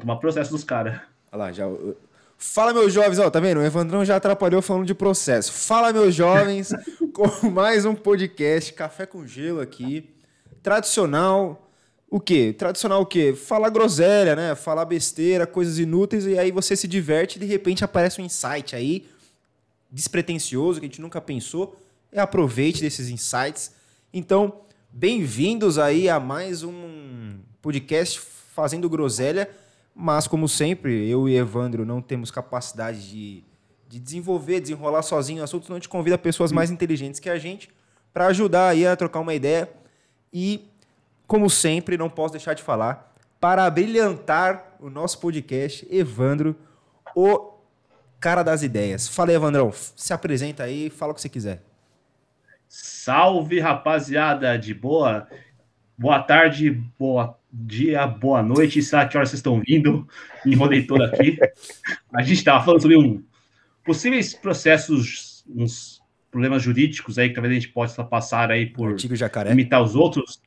tomar processo dos caras. Olha lá, já. Fala, meus jovens, ó, tá vendo? O Evandrão já atrapalhou falando de processo. Fala, meus jovens, com mais um podcast, Café com Gelo aqui. Tradicional. O quê? Tradicional o quê? Falar groselha, né? Falar besteira, coisas inúteis, e aí você se diverte e de repente aparece um insight aí, despretensioso, que a gente nunca pensou. E aproveite desses insights. Então, bem-vindos aí a mais um podcast Fazendo Groselha. Mas, como sempre, eu e Evandro não temos capacidade de, de desenvolver, desenrolar sozinho assuntos, a gente convida pessoas mais inteligentes que a gente para ajudar aí a trocar uma ideia. E, como sempre, não posso deixar de falar, para brilhantar o nosso podcast, Evandro, o cara das ideias. Fala aí, Evandrão, se apresenta aí, fala o que você quiser. Salve, rapaziada, de boa. Boa tarde, boa dia, boa noite, sabe que horas vocês estão vindo? Enrolei todo aqui. A gente estava falando sobre um possíveis processos, uns problemas jurídicos aí que talvez a gente possa passar aí por imitar os outros.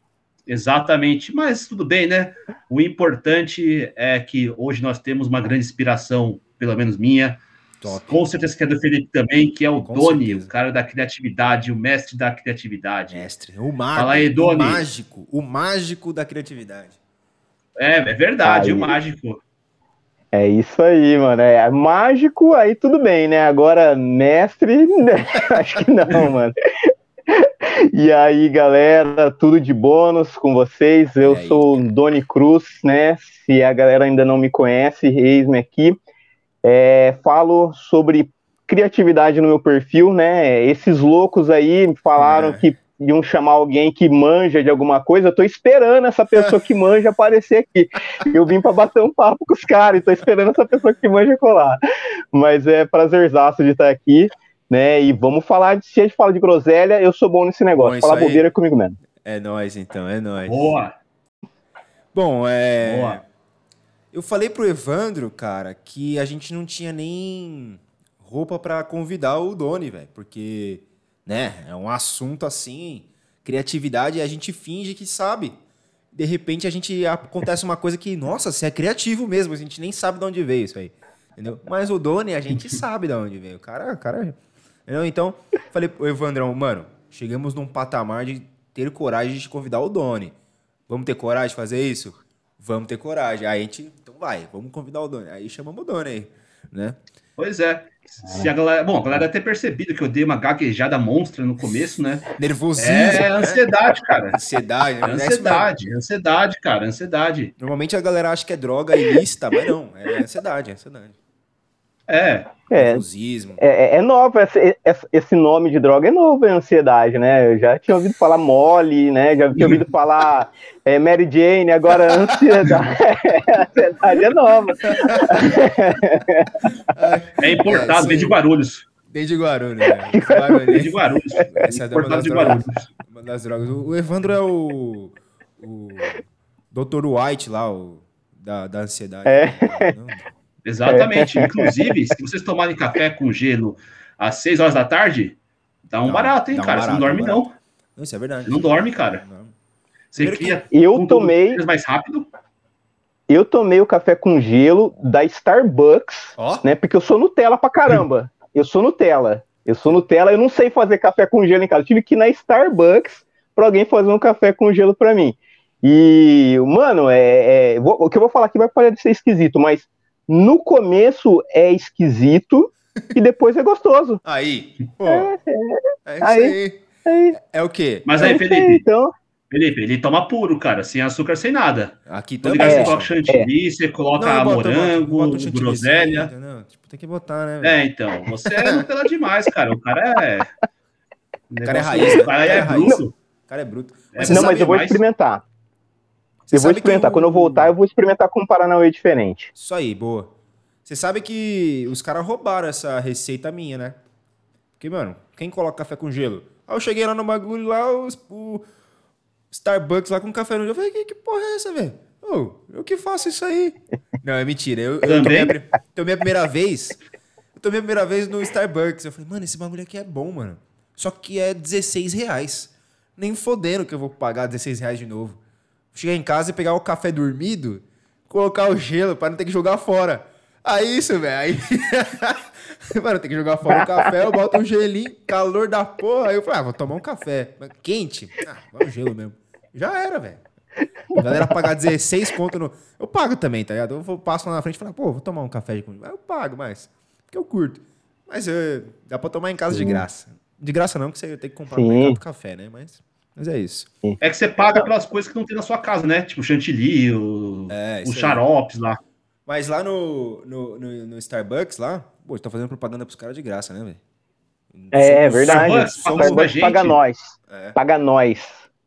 Exatamente, mas tudo bem, né? O importante é que hoje nós temos uma grande inspiração, pelo menos minha, Top. Com certeza que é do Felipe também, que é o Com Doni, certeza. o cara da criatividade, o mestre da criatividade. Mestre, o mágico. Fala aí, Doni. O mágico, o mágico da criatividade. É, é verdade, aí, o mágico. É isso aí, mano. É mágico, aí tudo bem, né? Agora, mestre, né? acho que não, mano. E aí, galera, tudo de bônus com vocês. Eu sou o Doni Cruz, né? Se a galera ainda não me conhece, eis-me aqui. É, falo sobre criatividade no meu perfil, né? Esses loucos aí falaram é. que iam chamar alguém que manja de alguma coisa. Eu tô esperando essa pessoa que manja aparecer aqui. Eu vim para bater um papo com os caras, e tô esperando essa pessoa que manja colar. Mas é prazerzaço de estar aqui, né? E vamos falar, se a gente fala de groselha, eu sou bom nesse negócio. Bom, Falar bobeira é comigo mesmo. É nóis, então, é nóis. Boa! Bom, é. Boa. Eu falei pro Evandro, cara, que a gente não tinha nem roupa para convidar o Doni, velho, porque, né, é um assunto assim, criatividade, e a gente finge que sabe. De repente a gente acontece uma coisa que, nossa, você é criativo mesmo, a gente nem sabe de onde veio isso aí. Entendeu? Mas o Doni a gente sabe de onde veio. O cara, o cara. Entendeu? Então, falei pro Evandrão, mano, chegamos num patamar de ter coragem de convidar o Doni. Vamos ter coragem de fazer isso? Vamos ter coragem. Aí a gente vai, vamos convidar o Doni. Aí chamamos o Doni aí, né? Pois é. Se a galera, bom, a galera deve ter percebido que eu dei uma gaguejada monstra no começo, né? Nervosismo. É, é ansiedade, cara. Ansiedade, né? ansiedade, ansiedade, cara, ansiedade. Normalmente a galera acha que é droga ilícita, mas não, é ansiedade, é ansiedade. É. É, é, é, novo, esse, esse nome de droga é novo, é ansiedade, né? Eu já tinha ouvido falar mole, né? Já tinha ouvido falar é, Mary Jane, agora ansiedade. ansiedade é nova. É importado, vem de Guarulhos. Vem de Guarulhos, né? Vem de Guarulhos. Essa é uma das, drogas, uma das drogas. O Evandro é o, o Dr. White lá, o, da, da ansiedade. É. Não, Exatamente. É. Inclusive, se vocês tomarem café com gelo às 6 horas da tarde, dá um não, barato, hein, um cara? Barato, você não dorme, um não. não. Isso é verdade. Você não dorme, cara. Você cria eu tomei mais rápido. Eu tomei o café com gelo da Starbucks, oh. né? Porque eu sou Nutella pra caramba. Eu sou Nutella. Eu sou Nutella, eu não sei fazer café com gelo em casa. Eu tive que ir na Starbucks para alguém fazer um café com gelo para mim. E, mano, é, é, o que eu vou falar aqui vai parecer esquisito, mas no começo é esquisito e depois é gostoso. Aí, pô. É, é, é isso aí. aí. aí. É o quê? Mas aí, Felipe, aí, então... Felipe, ele toma puro, cara, sem açúcar, sem nada. Aqui também. É, você coloca chantilly, é. você coloca não, morango, boto, boto groselha. Tipo, tem que botar, né? Véio? É, então, você é Nutella demais, cara. O cara é... O cara é raiz. O cara é, é bruto. O cara é bruto. Mas não, mas eu vou mais... experimentar. Você eu vou experimentar. O... Quando eu voltar, eu vou experimentar com um Paranauê diferente. Isso aí, boa. Você sabe que os caras roubaram essa receita minha, né? Porque, mano, quem coloca café com gelo? Aí eu cheguei lá no bagulho lá, os, o Starbucks lá com café no gelo. Eu falei, que, que porra é essa, velho? Oh, eu que faço isso aí. Não, é mentira. Eu, eu tomei, a, tomei a primeira vez. Eu tomei a primeira vez no Starbucks. Eu falei, mano, esse bagulho aqui é bom, mano. Só que é 16 reais. Nem fodendo que eu vou pagar 16 reais de novo chegar em casa e pegar o café dormido, colocar o gelo pra não ter que jogar fora. Aí isso, velho. Aí. Mano, tem que jogar fora o café, eu boto um gelinho, calor da porra. Aí eu falei, ah, vou tomar um café. Mas Quente? Ah, vai um gelo mesmo. Já era, velho. A galera pagar 16 conto no. Eu pago também, tá ligado? Eu vou- passo lá na frente e falo, pô, vou tomar um café de comida. Eu pago mais. Porque eu curto. Mas eh, dá pra tomar em casa de graça. De graça não, porque você tem que comprar Sim. mercado café, né? Mas, mas é isso. É que você paga pelas coisas que não tem na sua casa, né? Tipo chantilly, o- É, aí. xaropes lá. Mas lá no, no, no, no Starbucks, lá, pô, tá fazendo propaganda pros caras de graça, né, velho? É, é Somos- verdade. Somos- patrocina a Starbucks gente. paga nós. É. Paga nós.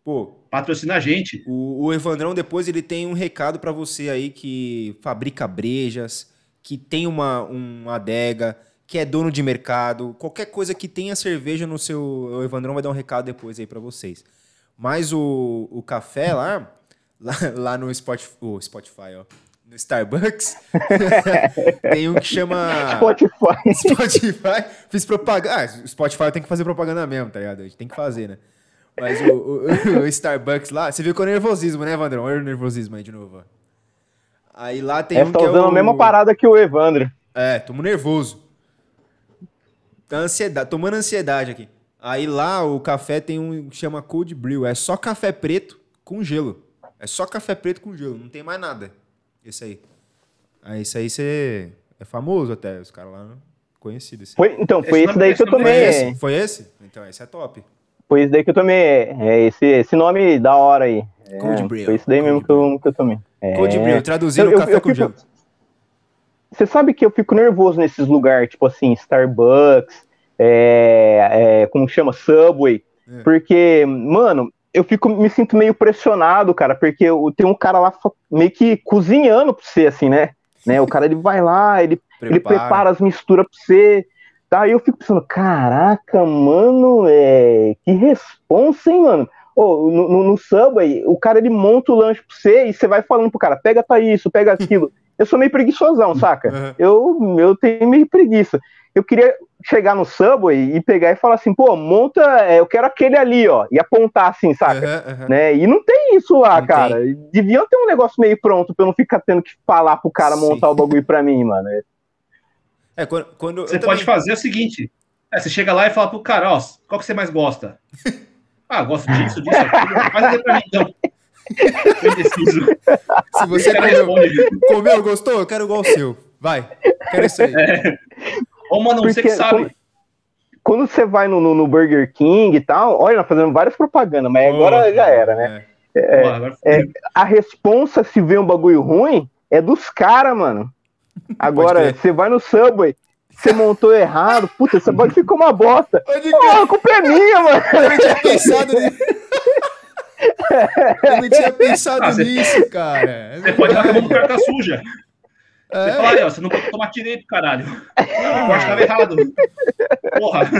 Pô, Patrocina a gente. O, o Evandrão depois ele tem um recado pra você aí que fabrica brejas, que tem uma, uma adega, que é dono de mercado, qualquer coisa que tenha cerveja no seu, o Evandrão vai dar um recado depois aí pra vocês. Mas o, o café lá, lá, lá no Spotify, o Spotify, ó, no Starbucks, tem um que chama Spotify. Spotify, fiz propaganda. Ah, Spotify tem que fazer propaganda mesmo, tá ligado? A gente tem que fazer, né? Mas o, o- o Starbucks lá, você viu que é o nervosismo, né, Vandrão? Olha o nervosismo aí de novo. ó. Aí lá tem É, um tá é usando o... a mesma parada que o Evandro. É, tomo nervoso. Tá ansiedade, tomando ansiedade aqui. Aí lá o café tem um que chama Cold Brew. É só café preto com gelo. É só café preto com gelo, não tem mais nada. Esse aí. Aí esse aí você é famoso até, os caras lá conhecidos. esse. Foi, então, foi Esse esse daí que eu nome- Foi tomei. esse? Foi esse? Então esse é top. Foi esse daí que eu tomei. É esse, esse nome da hora aí. É, Cold Brew. Foi esse daí mesmo Cold que eu, que eu tomei. É. Cold Brew, traduzindo Eu- eu- café eu com fico- gelo. Você sabe que eu fico nervoso nesses lugares, tipo assim, Starbucks, é, é, como chama? Subway. É. Porque, mano, eu fico, me sinto meio pressionado, cara, porque eu, tem um cara lá meio que cozinhando pra você, assim, né? né? O cara ele vai lá, ele, ele prepara as misturas pra você. Tá? Eu fico pensando, caraca, mano, é... que responsa, hein, mano? Ô, no, no, no Subway, o cara ele monta o lanche pra você e você vai falando pro cara, pega tá isso, pega aquilo. Eu sou meio preguiçosão, saca? Aham. Eu, eu tenho meio preguiça. Eu queria chegar no Subway e pegar e falar assim, pô, monta, é, eu quero aquele ali, ó, e apontar assim, saca? Aham, aham. Né? E não tem isso lá, Não cara. Deviam ter um negócio meio pronto pra eu não ficar tendo que falar pro cara Sim. montar o bagulho pra mim, mano. É, quando, quando Você eu pode também- fazer o seguinte: é, você chega lá e fala pro cara, ó, qual que você mais gosta? Ah, gosto disso, disso, aquilo. Faz até pra mim, então. Eu indeciso. Se você comeu, comeu, gostou, eu quero igual o seu. Vai. Quero isso aí. Ô, mano, você que Porque sabe. Quando você vai no, no- no Burger King e tal, olha, nós fazendo várias propagandas, mas agora já era, né? É. É, fudeu. A responsa se vê um bagulho ruim é dos caras, mano. Agora, você vai no Subway, você montou errado, puta, esse bagulho ficou uma bosta. Pode Pô, crer. a culpa é minha, mano. Eu não tinha pensado nisso. Eu não tinha pensado Ah, você- nisso, cara. É Você pode dar com a mão no carta suja. Você É. fala aí, ó, você não pode tomar direito, caralho. O corte tava errado. Porra.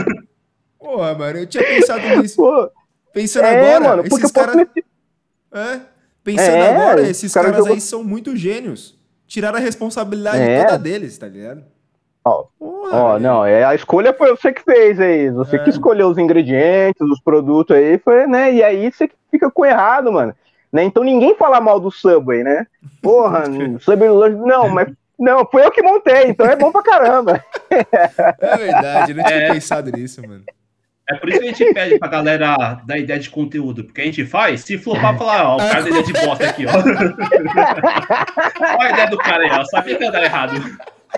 Porra, mano, eu tinha pensado nisso. Pô, Pensando é, agora, mano, eu esses caras. É, pensando É, agora, esses caras caras jogou- aí são muito gênios. Tiraram a responsabilidade É. toda deles, tá ligado? Ó, não, é, a escolha foi você que fez aí. Você É. que escolheu os ingredientes, os produtos aí, foi, né? E aí você fica com errado, mano. Né? Então ninguém fala mal do Subway, né? Porra, Subway. Não, mas. Não, foi eu que montei, então é bom pra caramba. É verdade, eu não tinha É. pensado nisso, mano. É por isso que a gente pede pra galera dar ideia de conteúdo, porque a gente faz, se flopar, falar, ó, o cara da ideia de bosta aqui, ó. Olha a ideia do cara aí, ó. Sabia que ia dar errado.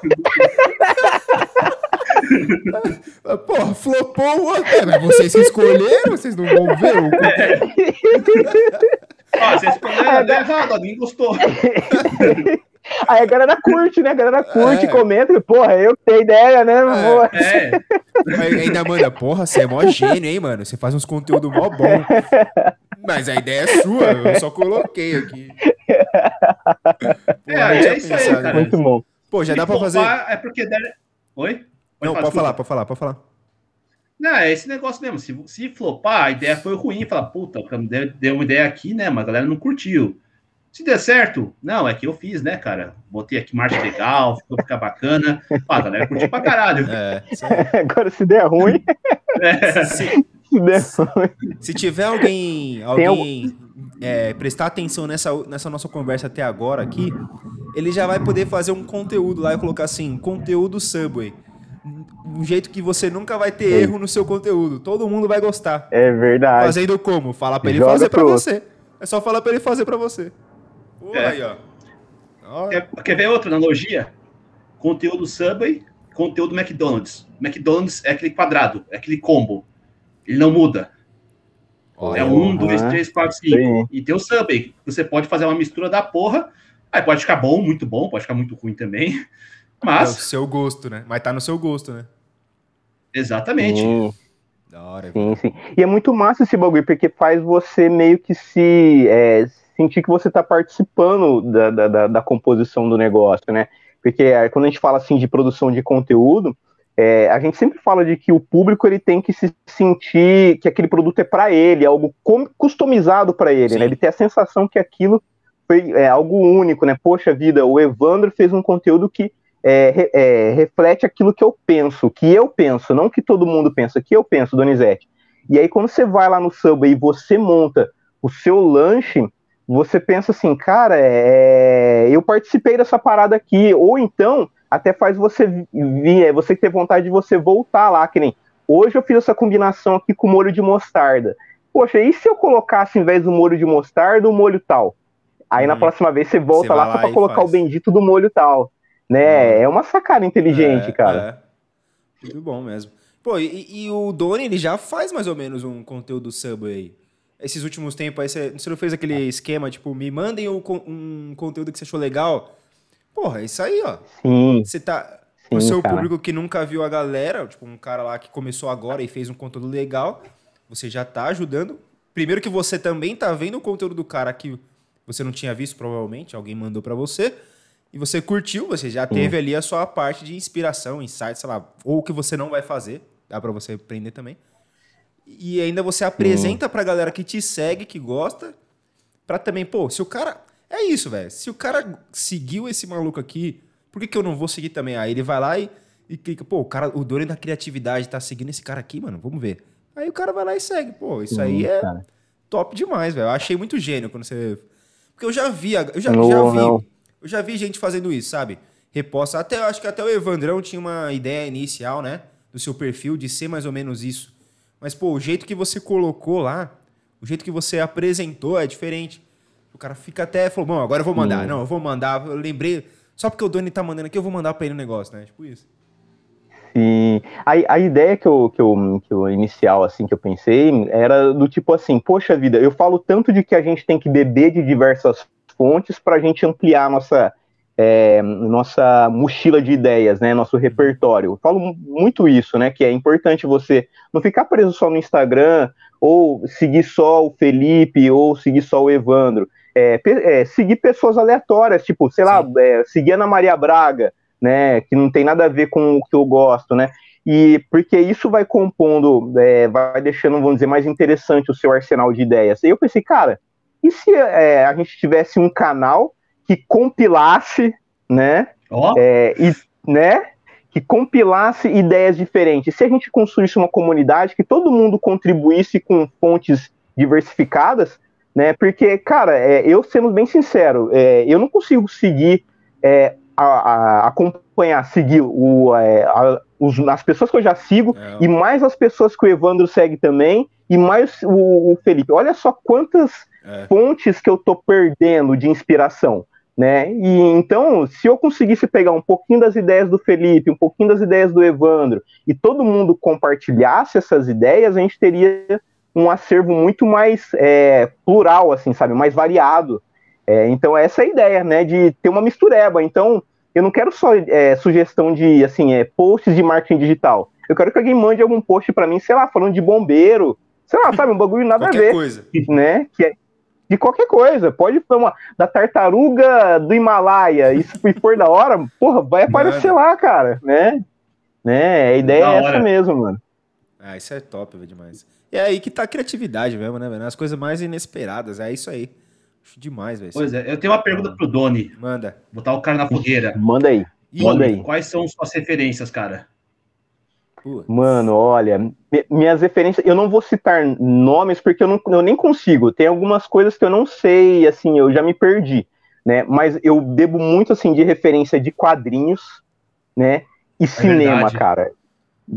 Ah, Porra, flopou o outro. É, mas vocês que escolheram, vocês não vão ver o Ó, você escolheu, deu errado, ó, ninguém gostou. Aí a galera curte, né? A galera curte, É. comenta, porra, eu que tenho ideia, né? É, Aí ainda manda, porra, você é mó gênio, hein, mano? Você faz uns conteúdos mó bom. Mas a ideia é sua, eu só coloquei aqui. Porra, É, é tinha isso aí, cara. Muito bom. Pô, já se dá pra fazer. flopar, É porque deve... Oi? Não, pode desculpa. falar, pode falar, pode falar. Não, é esse negócio mesmo. Se, se flopar, a ideia foi ruim. Falar, puta, deu, deu uma ideia aqui, né? Mas a galera não curtiu. Se der certo, não, é que eu fiz, né, cara? Botei aqui marcha legal, ficou ficar bacana. Pá, a galera curtiu pra caralho. É. Agora, se der ruim, se, se der ruim. se tiver alguém, alguém é, prestar atenção nessa, nessa nossa conversa até agora aqui, ele já vai poder fazer um conteúdo lá e colocar assim, conteúdo Subway. Um jeito que você nunca vai ter Sim. erro no seu conteúdo. Todo mundo vai gostar. É verdade. Fazendo como? Falar pra ele Joga fazer pra pro você. É só falar pra ele fazer pra você. Pô, É. aí, ó. Ó, Quer, quer ver outra analogia? Conteúdo Subway, conteúdo McDonald's. McDonald's é aquele quadrado, é aquele combo. Ele não muda. Olha, É um, dois, Aham. três, quatro, Sim. cinco. E tem o Subway. Você pode fazer uma mistura da porra. Aí pode ficar bom, muito bom, pode ficar muito ruim também. É o Mas, seu gosto, né? Mas tá no seu gosto, né? exatamente. Sim, Da hora. sim, sim. E é muito massa esse bagulho, porque faz você meio que se é, sentir que você tá participando da, da, da- da composição do negócio, né? Porque é, quando a gente fala assim de produção de conteúdo, é, a gente sempre fala de que o público ele tem que se sentir que aquele produto é para ele, algo com- customizado para ele, né? Ele tem a sensação que aquilo foi é, algo único, né? Poxa vida, o Evandro fez um conteúdo que é, é, reflete aquilo que eu penso, que eu penso, não que todo mundo pensa, que eu penso, Donizete. E aí, quando você vai lá no Subway e você monta o seu lanche, você pensa assim, cara, é, eu participei dessa parada aqui, ou então até faz você vir, é, você ter vontade de você voltar lá, que nem hoje eu fiz essa combinação aqui com molho de mostarda. Poxa, e se eu colocasse, em vez do molho de mostarda, o molho tal? Aí na Hum. próxima vez você volta Você lá vai só lá pra colocar faz. o bendito do molho tal. Né? É uma sacada inteligente, É, cara. É. Muito bom mesmo. Pô, e, e o Doni, ele já faz mais ou menos um conteúdo Subway aí. Esses últimos tempos aí, você, você não fez aquele esquema, tipo, me mandem con- um conteúdo que você achou legal? Porra, é isso aí, ó. Sim, Você tá. sim, o seu cara. público que nunca viu a galera, tipo, um cara lá que começou agora e fez um conteúdo legal, você já tá ajudando. Primeiro que você também tá vendo o conteúdo do cara que você não tinha visto, provavelmente, alguém mandou pra você. E você curtiu, você já teve ali a sua parte de inspiração, insight, sei lá, ou o que você não vai fazer, dá pra você aprender também. E ainda você apresenta pra galera que te segue, que gosta, pra também, pô, se o cara. É isso, velho. Se o cara seguiu esse maluco aqui, por que, que eu não vou seguir também? Aí ele vai lá e, e clica, pô, o cara, o Dorian da criatividade tá seguindo esse cara aqui, mano, vamos ver. Aí o cara vai lá e segue. Pô, isso aí é cara. top demais, velho. Eu achei muito gênio quando você. Porque eu já vi, eu já, Não, já vi. não. Eu já vi gente fazendo isso, sabe? Reposta. Até, eu acho que até o Evandrão tinha uma ideia inicial, né? Do seu perfil, de ser mais ou menos isso. Mas, pô, o jeito que você colocou lá, o jeito que você apresentou é diferente. O cara fica até, falou, bom, agora eu vou mandar. Não, eu vou mandar. Eu lembrei, só porque o Doni tá mandando aqui, eu vou mandar pra ele o negócio, né? Tipo isso. Sim. A, a ideia que eu, que, eu, que eu inicial, assim, que eu pensei, era do tipo assim, poxa vida, eu falo tanto de que a gente tem que beber de diversas fontes para a gente ampliar a nossa, é, nossa mochila de ideias, né? Nosso repertório. Eu falo muito isso, né? Que é importante você não ficar preso só no Instagram, ou seguir só o Felipe, ou seguir só o Evandro. É, é, seguir pessoas aleatórias, tipo, sei lá, é, seguir Ana Maria Braga, né? Que não tem nada a ver com o que eu gosto, né? E porque isso vai compondo, é, vai deixando, vamos dizer, mais interessante o seu arsenal de ideias. E eu pensei, cara, e se é, a gente tivesse um canal que compilasse, né? É, e, né? Que compilasse ideias diferentes. Se a gente construísse uma comunidade que todo mundo contribuísse com fontes diversificadas, né? Porque, cara, é, eu sendo bem sincero, é, eu não consigo seguir, é, a, a- acompanhar, seguir o, é, a- os- as pessoas que eu já sigo É, e mais as pessoas que o Evandro segue também e mais o, o Felipe. Olha só quantas é. fontes que eu tô perdendo de inspiração, né? E então, se eu conseguisse pegar um pouquinho das ideias do Felipe, um pouquinho das ideias do Evandro, e todo mundo compartilhasse essas ideias, a gente teria um acervo muito mais é, plural, assim, sabe? Mais variado. É, então, essa é a ideia, né? De ter uma mistureba. Então, eu não quero só é, sugestão de, assim, é, posts de marketing digital. Eu quero que alguém mande algum post para mim, sei lá, falando de bombeiro, sei lá, sabe? Um bagulho nada a ver coisa. né? Que é de qualquer coisa. Pode ser uma da tartaruga do Himalaia. Isso se for da hora, porra, vai aparecer lá, cara, né? Né? A ideia Da é essa hora. mesmo, mano. Ah, isso é top, velho, demais. E é aí que tá a criatividade mesmo, né, velho? As coisas mais inesperadas. É isso aí. Acho demais, velho. pois é, eu tenho uma pergunta pro Doni. Manda. Botar o cara na fogueira. Manda aí. Ih, Manda aí. quais são suas referências, cara? pô, Mano, olha, mi- minhas referências, eu não vou citar nomes porque eu, não, eu nem consigo. Tem algumas coisas que eu não sei, assim, eu já me perdi. né? Mas eu bebo muito assim de referência de quadrinhos, né? E é cinema, verdade. cara.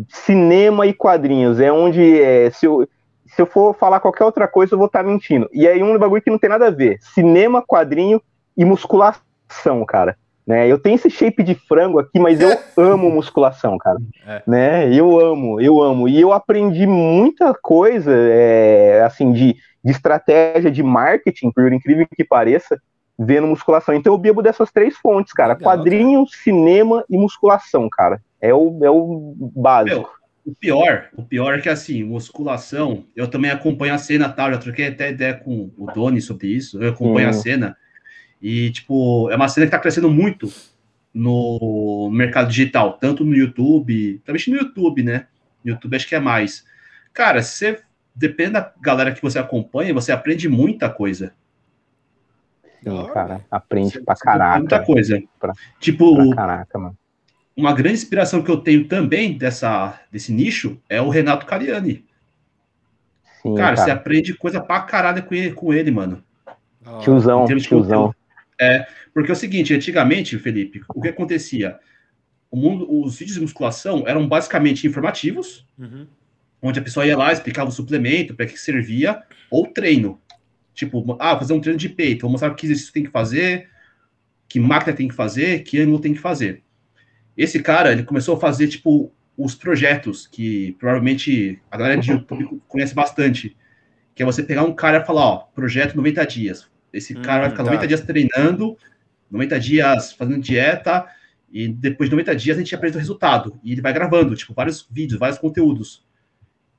Cinema e quadrinhos é onde é, se eu se eu for falar qualquer outra coisa, eu vou estar tá mentindo. E aí um bagulho que não tem nada a ver. Cinema, quadrinho e musculação, cara. Né? Eu tenho esse shape de frango aqui, mas eu amo musculação, cara. É. Né? Eu amo, eu amo. E eu aprendi muita coisa, é, assim, de, de estratégia de marketing, por incrível que pareça, vendo musculação. Então eu bebo dessas três fontes, cara. Legal, Quadrinho, cara. cinema e musculação, cara. É o, é o básico. Meu, o pior, o pior é que assim, musculação, eu também acompanho a cena, tal, tá? já troquei até ideia com o Doni sobre isso, eu acompanho a cena, e tipo, é uma cena que tá crescendo muito no mercado digital, tanto no YouTube, também no YouTube, né? No YouTube acho que é mais. Cara, você depende da galera que você acompanha, você aprende muita coisa. Sim, cara, aprende você, pra caraca. Muita coisa. Pra, tipo, pra caraca, mano uma grande inspiração que eu tenho também dessa, desse nicho é o Renato Cariani. Sim, cara, cara, você aprende coisa pra caralho com ele, com ele mano. Tiozão, tiozão. É, porque é o seguinte, antigamente, Felipe, o que acontecia? O mundo, os vídeos de musculação eram basicamente informativos, uhum. onde a pessoa ia lá, explicava o suplemento, para que servia, ou treino. Tipo, ah, fazer um treino de peito, vou mostrar que exercício tem que fazer, que máquina tem que fazer, que ângulo tem que fazer. Esse cara, ele começou a fazer, tipo, os projetos que provavelmente a galera de YouTube conhece bastante. Que é você pegar um cara e falar, ó, projeto 90 dias. Esse hum, cara vai ficar tá. 90 dias treinando, 90 dias fazendo dieta, e depois de 90 dias a gente apresenta o resultado. E ele vai gravando, tipo, vários vídeos, vários conteúdos.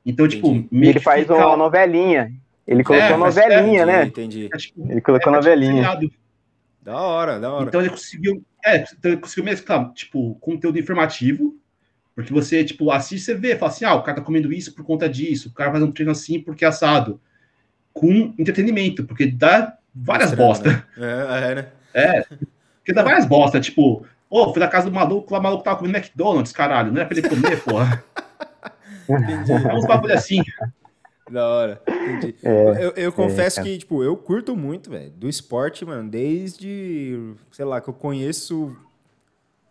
Então, tipo, tipo. Ele faz fica... uma novelinha. Ele colocou é, novelinha, é, né? Entendi. É, ele colocou é, novelinha. Da hora, da hora. Então ele conseguiu é, então conseguiu mesclar, tipo, conteúdo informativo, porque você, tipo, assiste, você vê, fala assim, ah, o cara tá comendo isso por conta disso, o cara faz um treino assim porque é assado. Com entretenimento, porque dá várias Estranho, bosta. Né? É, é, né? É, porque dá várias bosta, tipo, ô, oh, fui na casa do maluco, lá o maluco tava comendo McDonald's, caralho, não é pra ele comer, porra. Entendi. É uns bagulho assim. Da hora. Entendi. É, eu, eu confesso é, que, tipo, eu curto muito, velho, do esporte, mano, desde, sei lá, que eu conheço,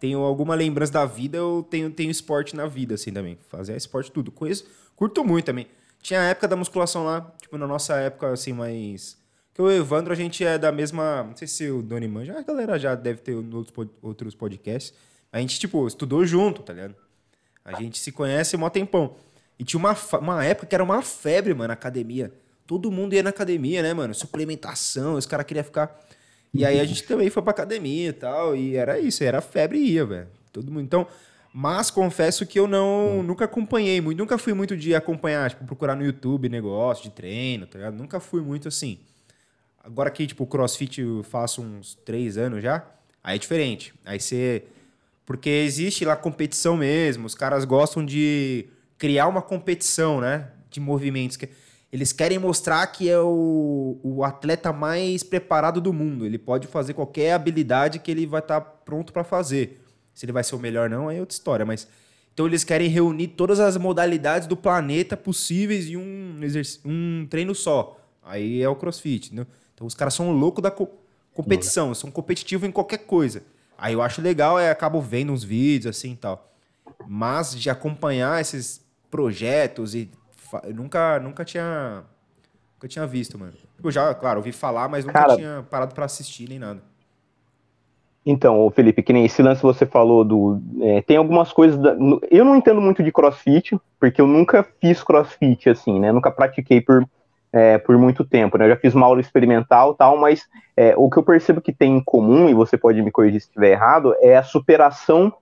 tenho alguma lembrança da vida, eu tenho, tenho esporte na vida, assim, também. Fazer esporte tudo. Conheço, curto muito também. Tinha a época da musculação lá, tipo, na nossa época, assim, mais... Que o Evandro, a gente é da mesma... Não sei se o Doni manja, a galera já deve ter outros podcasts. A gente, tipo, estudou junto, tá ligado? A gente se conhece mó tempão. E tinha uma, uma época que era uma febre, mano, na academia. Todo mundo ia na academia, né, mano? Suplementação, os caras queriam ficar. E aí a gente também foi pra academia e tal. E era isso, era febre e ia, velho. Todo mundo. Então, mas confesso que eu não hum. nunca acompanhei muito, nunca fui muito de acompanhar, tipo, procurar no YouTube negócio de treino, tá ligado? Nunca fui muito assim. Agora que, tipo, o CrossFit eu faço uns três anos já, aí é diferente. Aí você. Porque existe lá competição mesmo, os caras gostam de criar uma competição, né? De movimentos. Eles querem mostrar que é o, o atleta mais preparado do mundo. Ele pode fazer qualquer habilidade que ele vai estar tá pronto para fazer. Se ele vai ser o melhor não, é outra história. Mas então eles querem reunir todas as modalidades do planeta possíveis em um, um treino só. Aí é o CrossFit, né? Então os caras são loucos da co competição, são competitivos em qualquer coisa. Aí eu acho legal, é acabo vendo uns vídeos assim e tal. Mas de acompanhar esses projetos e eu nunca, nunca tinha nunca tinha visto, mano. Eu já, claro, ouvi falar, mas nunca Cara, tinha parado para assistir nem nada. Então, Felipe, que nem esse lance você falou do. É, tem algumas coisas. Da, eu não entendo muito de crossfit, porque eu nunca fiz crossfit, assim, né? Nunca pratiquei por, é, por muito tempo, né? Eu já fiz uma aula experimental tal, mas é, o que eu percebo que tem em comum, e você pode me corrigir se estiver errado, é a superação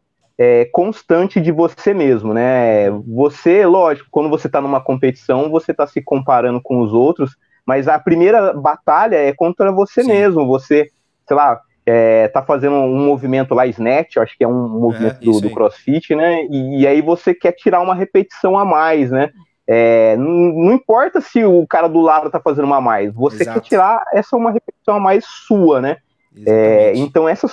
é, constante de você mesmo, né? Você, lógico, quando você está numa competição, você está se comparando com os outros, mas a primeira batalha é contra você Sim. mesmo. Você, sei lá, é, tá fazendo um movimento lá, snatch, acho que é um movimento é, do, do, crossfit, né? E, e, aí você quer tirar uma repetição a mais, né? É, não, não, importa se o cara do lado tá fazendo uma a mais, você Exato. quer tirar essa uma repetição a mais sua, né? É, então essa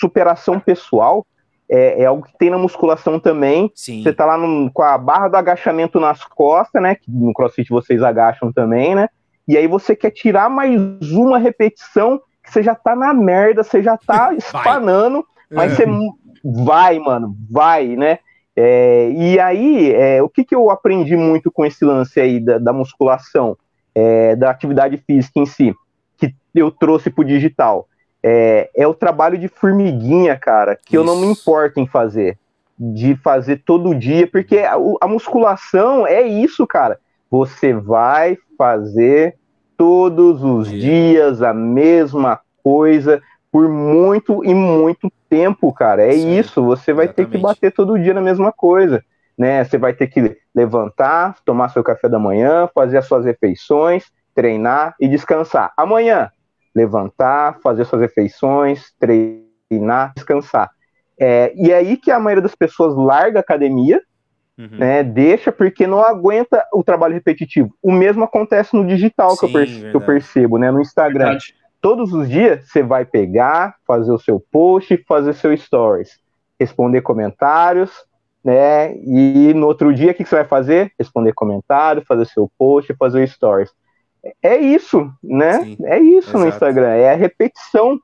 superação pessoal é, é, algo que tem na musculação também. Sim. Você tá lá no, com a barra do agachamento nas costas, né? Que no crossfit vocês agacham também, né? E aí você quer tirar mais uma repetição. que você já tá na merda, você já tá espanando, mas você vai, mano, vai, né? É, e aí, é, o que, que eu aprendi muito com esse lance aí da, da musculação, é, da atividade física em si, que eu trouxe pro digital? É, é o trabalho de formiguinha, cara, que Isso. eu não me importo em fazer. De fazer todo dia, porque a, a musculação é isso, cara. Você vai fazer todos os dias a mesma coisa por muito e muito tempo, cara. É Sim, isso, você vai exatamente. ter que bater todo dia na mesma coisa, né? Você vai ter que levantar, tomar seu café da manhã, fazer as suas refeições, treinar e descansar. Amanhã, levantar, fazer suas refeições, treinar, descansar. É, e é aí que a maioria das pessoas larga a academia, uhum. né, deixa porque não aguenta o trabalho repetitivo. O mesmo acontece no digital Sim, que, eu que, eu percebo, né, no Instagram. Verdade todos os dias você vai pegar, fazer o seu post, fazer seu stories, responder comentários, né? E no outro dia, o que você vai fazer? Responder comentário, fazer seu post, fazer stories. É isso, né? Sim, é isso exato. no Instagram, é a repetição.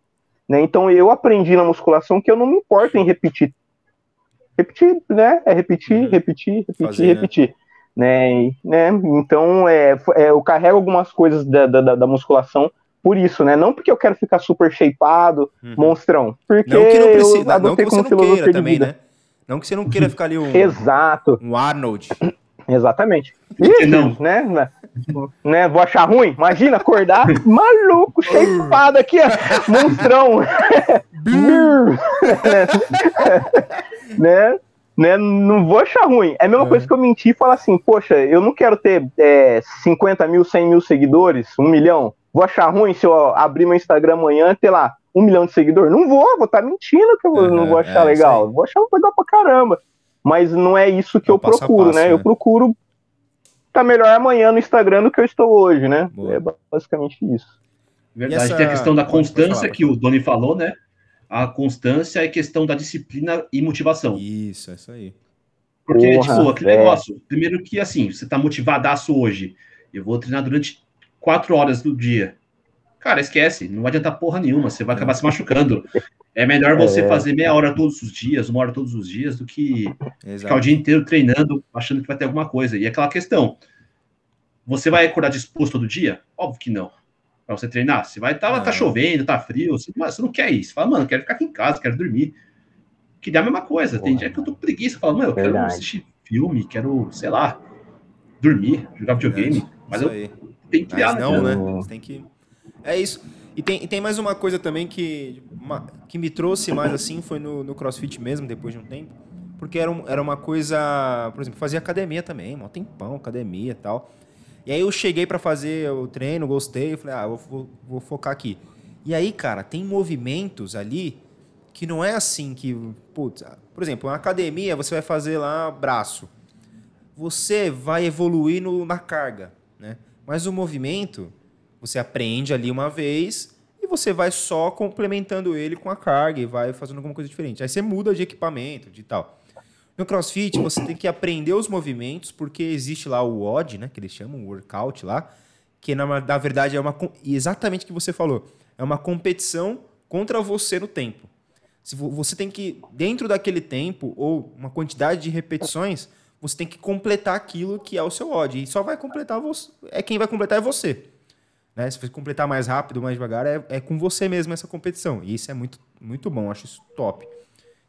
Né? Então eu aprendi na musculação que eu não me importo em repetir. Repetir, né? É repetir, uhum. repetir, repetir, Fazer, né? repetir. Né? né? Então é, é, eu carrego algumas coisas da, da, da musculação por isso, né? Não porque eu quero ficar super shapeado, uhum. monstrão. Porque não que não precisa, não que você não queira também, né? Não que você não queira ficar ali um, Exato. um Arnold. Exatamente. Ixi, não. Né? Né? Vou achar ruim? Imagina acordar maluco, shapeado aqui, ó, monstrão. né? né? Não vou achar ruim. É a mesma é. coisa que eu mentir e falar assim, poxa, eu não quero ter é, 50 mil, 100 mil seguidores, um milhão. Vou achar ruim se eu abrir meu Instagram amanhã e ter lá um milhão de seguidores? Não vou, vou estar tá mentindo que eu uhum, não vou achar é, legal. Vou achar legal pra caramba. Mas não é isso que é eu procuro, passo, né? né? Eu procuro tá melhor amanhã no Instagram do que eu estou hoje, né? Boa. É basicamente isso. Verdade, essa... tem a questão da constância que o Doni falou, né? A constância é questão da disciplina e motivação. Isso, é isso aí. Porque, Porra, tipo, aquele é. negócio, primeiro que assim, você tá motivadaço hoje, eu vou treinar durante quatro horas do dia. Cara, esquece, não vai adiantar porra nenhuma, você vai acabar se machucando. É melhor você é. fazer meia hora todos os dias, uma hora todos os dias, do que Exato. ficar o dia inteiro treinando, achando que vai ter alguma coisa. E aquela questão, você vai acordar disposto todo dia? Óbvio que não. Pra você treinar, você vai estar, tá, tá chovendo, tá frio, você, você não quer isso. Você fala, mano, quero ficar aqui em casa, quero dormir. Que dá a mesma coisa. Porra. Tem dia que eu tô com preguiça, fala, mano, eu quero Verdade. assistir filme, quero, sei lá, dormir, jogar videogame. Mas eu tem que criar, Mas não, né? Você tem que. É isso. E tem, e tem mais uma coisa também que, uma, que me trouxe mais assim, foi no, no CrossFit mesmo, depois de um tempo. Porque era, um, era uma coisa. Por exemplo, fazia academia também, um tempão, academia e tal. E aí eu cheguei para fazer o treino, gostei, eu falei, ah, vou, vou, vou focar aqui. E aí, cara, tem movimentos ali que não é assim que. Putz, por exemplo, na academia você vai fazer lá braço. Você vai evoluir no, na carga, né? Mas o movimento, você aprende ali uma vez e você vai só complementando ele com a carga e vai fazendo alguma coisa diferente. Aí você muda de equipamento, de tal. No CrossFit, você tem que aprender os movimentos, porque existe lá o WOD, né, que eles chamam, o workout lá, que na, na verdade é uma exatamente o que você falou, é uma competição contra você no tempo. Se você tem que dentro daquele tempo ou uma quantidade de repetições, você tem que completar aquilo que é o seu odd. E só vai completar você. É quem vai completar é você. Né? Se você completar mais rápido, mais devagar, é, é com você mesmo essa competição. E isso é muito, muito bom, acho isso top.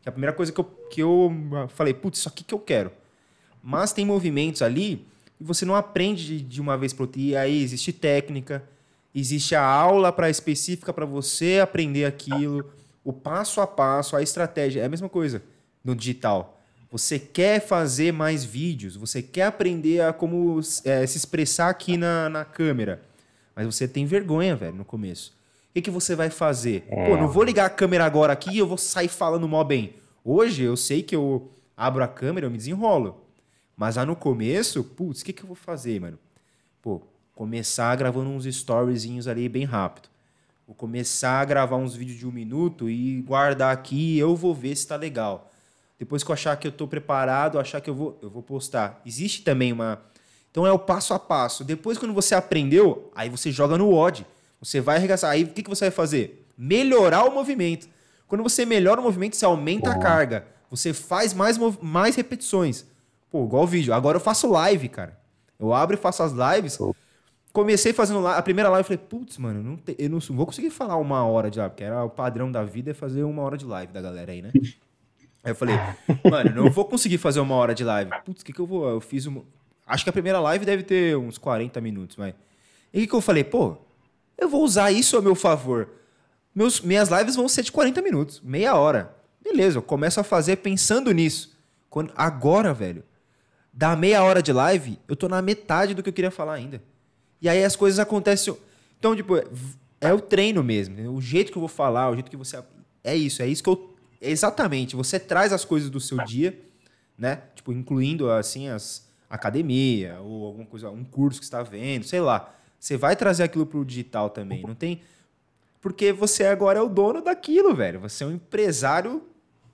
Que é a primeira coisa que eu, que eu falei, putz, isso aqui que eu quero. Mas tem movimentos ali e você não aprende de, uma vez para outra. E aí existe técnica, existe a aula para específica para você aprender aquilo, o passo a passo, a estratégia. É a mesma coisa no digital. Você quer fazer mais vídeos, você quer aprender a como é, se expressar aqui na, na câmera, mas você tem vergonha, velho, no começo. O que, que você vai fazer? É. Pô, não vou ligar a câmera agora aqui e eu vou sair falando mó bem. Hoje eu sei que eu abro a câmera, eu me desenrolo. Mas lá no começo, putz, o que, que eu vou fazer, mano? Pô, começar gravando uns storyzinhos ali bem rápido. Vou começar a gravar uns vídeos de um minuto e guardar aqui e eu vou ver se tá legal. Depois que eu achar que eu estou preparado, achar que eu vou, eu vou postar. Existe também uma. Então é o passo a passo. Depois, quando você aprendeu, aí você joga no odd. Você vai arregaçar. Aí o que, que você vai fazer? melhorar o movimento. Quando você melhora o movimento, você aumenta a carga. Você faz mais, mais repetições. Pô, igual o vídeo. Agora eu faço live, cara. Eu abro e faço as lives. Comecei fazendo a primeira live, falei, putz, mano, não te, eu não vou conseguir falar uma hora de live, porque era o padrão da vida é fazer uma hora de live da galera aí, né? Aí eu falei, mano, não vou conseguir fazer uma hora de live. Putz, o que, que eu vou? Eu fiz uma. Acho que a primeira live deve ter uns 40 minutos, mas. E o que, eu falei? Pô, eu vou usar isso a meu favor. Meus, minhas lives vão ser de 40 minutos, meia hora. Beleza, eu começo a fazer pensando nisso. Quando, agora, velho, da meia hora de live, eu tô na metade do que eu queria falar ainda. E aí as coisas acontecem. Então, tipo, é o treino mesmo. O jeito que eu vou falar, o jeito que você. É isso, é isso que eu. Exatamente. Você traz as coisas do seu dia, né? Tipo, incluindo, assim, as academia, ou alguma coisa, um curso que está vendo, sei lá. Você vai trazer aquilo pro digital também. Não tem. Porque você agora é o dono daquilo, velho. Você é um empresário,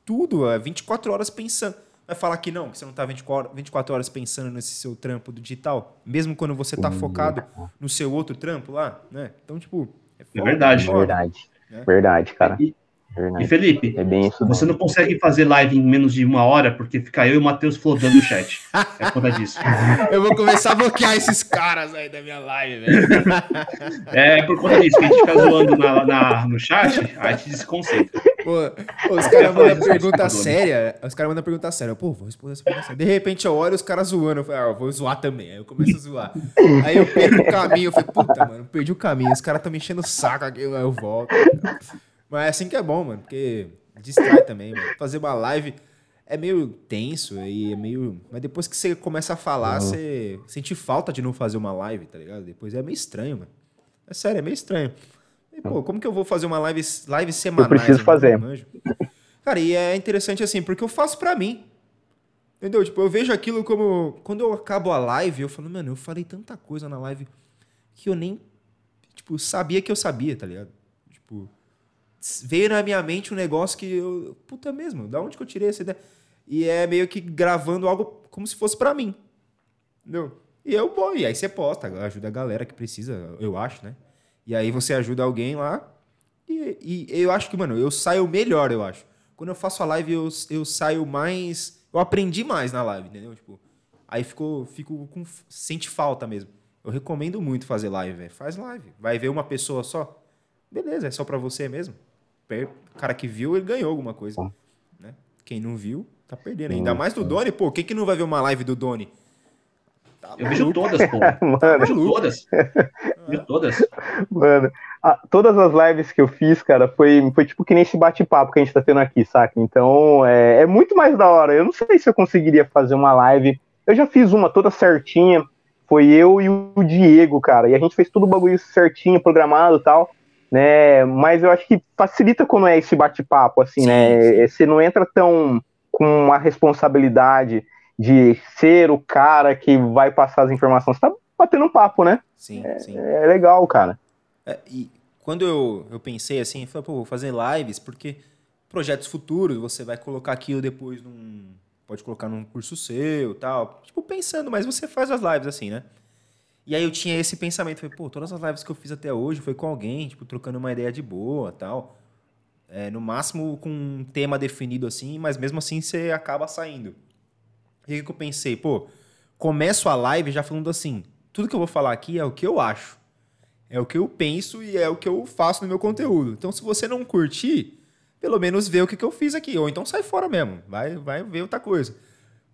tudo, é 24 horas pensando vai falar que não, que você não está 24 horas pensando nesse seu trampo do digital, mesmo quando você está focado no seu outro trampo lá, né? Então, tipo, é, é verdade. É verdade. Né? Verdade, cara. E, e Felipe, é bem isso você não consegue fazer live em menos de uma hora porque fica eu e o Matheus flodando no chat. É conta disso. eu vou começar a bloquear esses caras aí da minha live, velho. É por conta disso, que a gente fica zoando na, na no chat, aí a gente desconcentra. Pô, os caras mandam pergunta séria. Os caras mandam pergunta séria. Pô, vou responder essa pergunta séria. De repente eu olho os caras zoando. Eu falo, ah, eu vou zoar também. Aí eu começo a zoar. Aí eu perco o caminho. Eu falei, puta, mano, perdi o caminho. Os caras estão me enchendo o saco aqui. Aí eu volto. Mas é assim que é bom, mano, porque distrai também, mano. Fazer uma live é meio tenso e é meio. Mas depois que você começa a falar, uhum. você sente falta de não fazer uma live, tá ligado? Depois é meio estranho, mano. É sério, é meio estranho. E, pô, como que eu vou fazer uma live, live semanal? Eu preciso fazer. Cara, e é interessante assim, porque eu faço pra mim. Entendeu? Tipo, eu vejo aquilo como. Quando eu acabo a live, eu falo, mano, eu falei tanta coisa na live que eu nem. Tipo, sabia que eu sabia, tá ligado? Tipo veio na minha mente um negócio que eu. Puta mesmo, da onde que eu tirei essa ideia? E é meio que gravando algo como se fosse para mim. Entendeu? E eu, bom, e aí você posta, ajuda a galera que precisa, eu acho, né? E aí você ajuda alguém lá. E, e eu acho que, mano, eu saio melhor, eu acho. Quando eu faço a live, eu, eu saio mais. Eu aprendi mais na live, entendeu? Tipo, aí ficou, fico com. Sente falta mesmo. Eu recomendo muito fazer live, velho. Faz live. Vai ver uma pessoa só. Beleza, é só para você mesmo o cara que viu, ele ganhou alguma coisa. Né? Quem não viu, tá perdendo. Ainda mais do Doni, pô, quem que não vai ver uma live do Doni? Tá eu vejo todas, pô. Mano, eu vejo todas. vejo todas. Mano, a, todas as lives que eu fiz, cara, foi, foi tipo que nem esse bate-papo que a gente tá tendo aqui, saca? Então, é, é muito mais da hora. Eu não sei se eu conseguiria fazer uma live. Eu já fiz uma toda certinha. Foi eu e o Diego, cara. E a gente fez tudo o bagulho certinho, programado e tal né? Mas eu acho que facilita quando é esse bate-papo, assim, sim, né? Sim. Você não entra tão com a responsabilidade de ser o cara que vai passar as informações. Você tá batendo um papo, né? Sim, é, sim. É legal, cara. É, e quando eu, eu pensei assim, eu falei, pô, vou fazer lives, porque projetos futuros, você vai colocar aquilo depois num. Pode colocar num curso seu tal. Tipo, pensando, mas você faz as lives assim, né? E aí eu tinha esse pensamento, falei, pô, todas as lives que eu fiz até hoje foi com alguém, tipo, trocando uma ideia de boa, tal. É, no máximo com um tema definido assim, mas mesmo assim você acaba saindo. E aí que eu pensei, pô, começo a live já falando assim, tudo que eu vou falar aqui é o que eu acho. É o que eu penso e é o que eu faço no meu conteúdo. Então, se você não curtir, pelo menos vê o que, que eu fiz aqui. Ou então sai fora mesmo. Vai, vai ver outra coisa.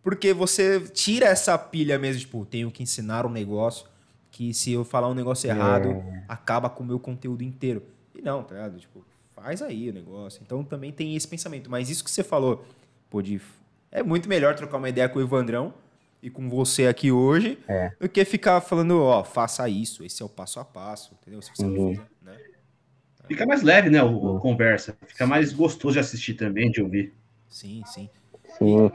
Porque você tira essa pilha mesmo, tipo, tenho que ensinar um negócio que se eu falar um negócio errado, é. acaba com o meu conteúdo inteiro. E não, tá ligado? Tipo, faz aí o negócio. Então também tem esse pensamento. Mas isso que você falou, pô, de, é muito melhor trocar uma ideia com o Evandrão e com você aqui hoje é. do que ficar falando, ó, faça isso, esse é o passo a passo, entendeu? Se você uhum. não fizer, né? Fica mais leve, né, o, o, conversa. Fica mais gostoso de assistir também, de ouvir. Sim, sim. Sim.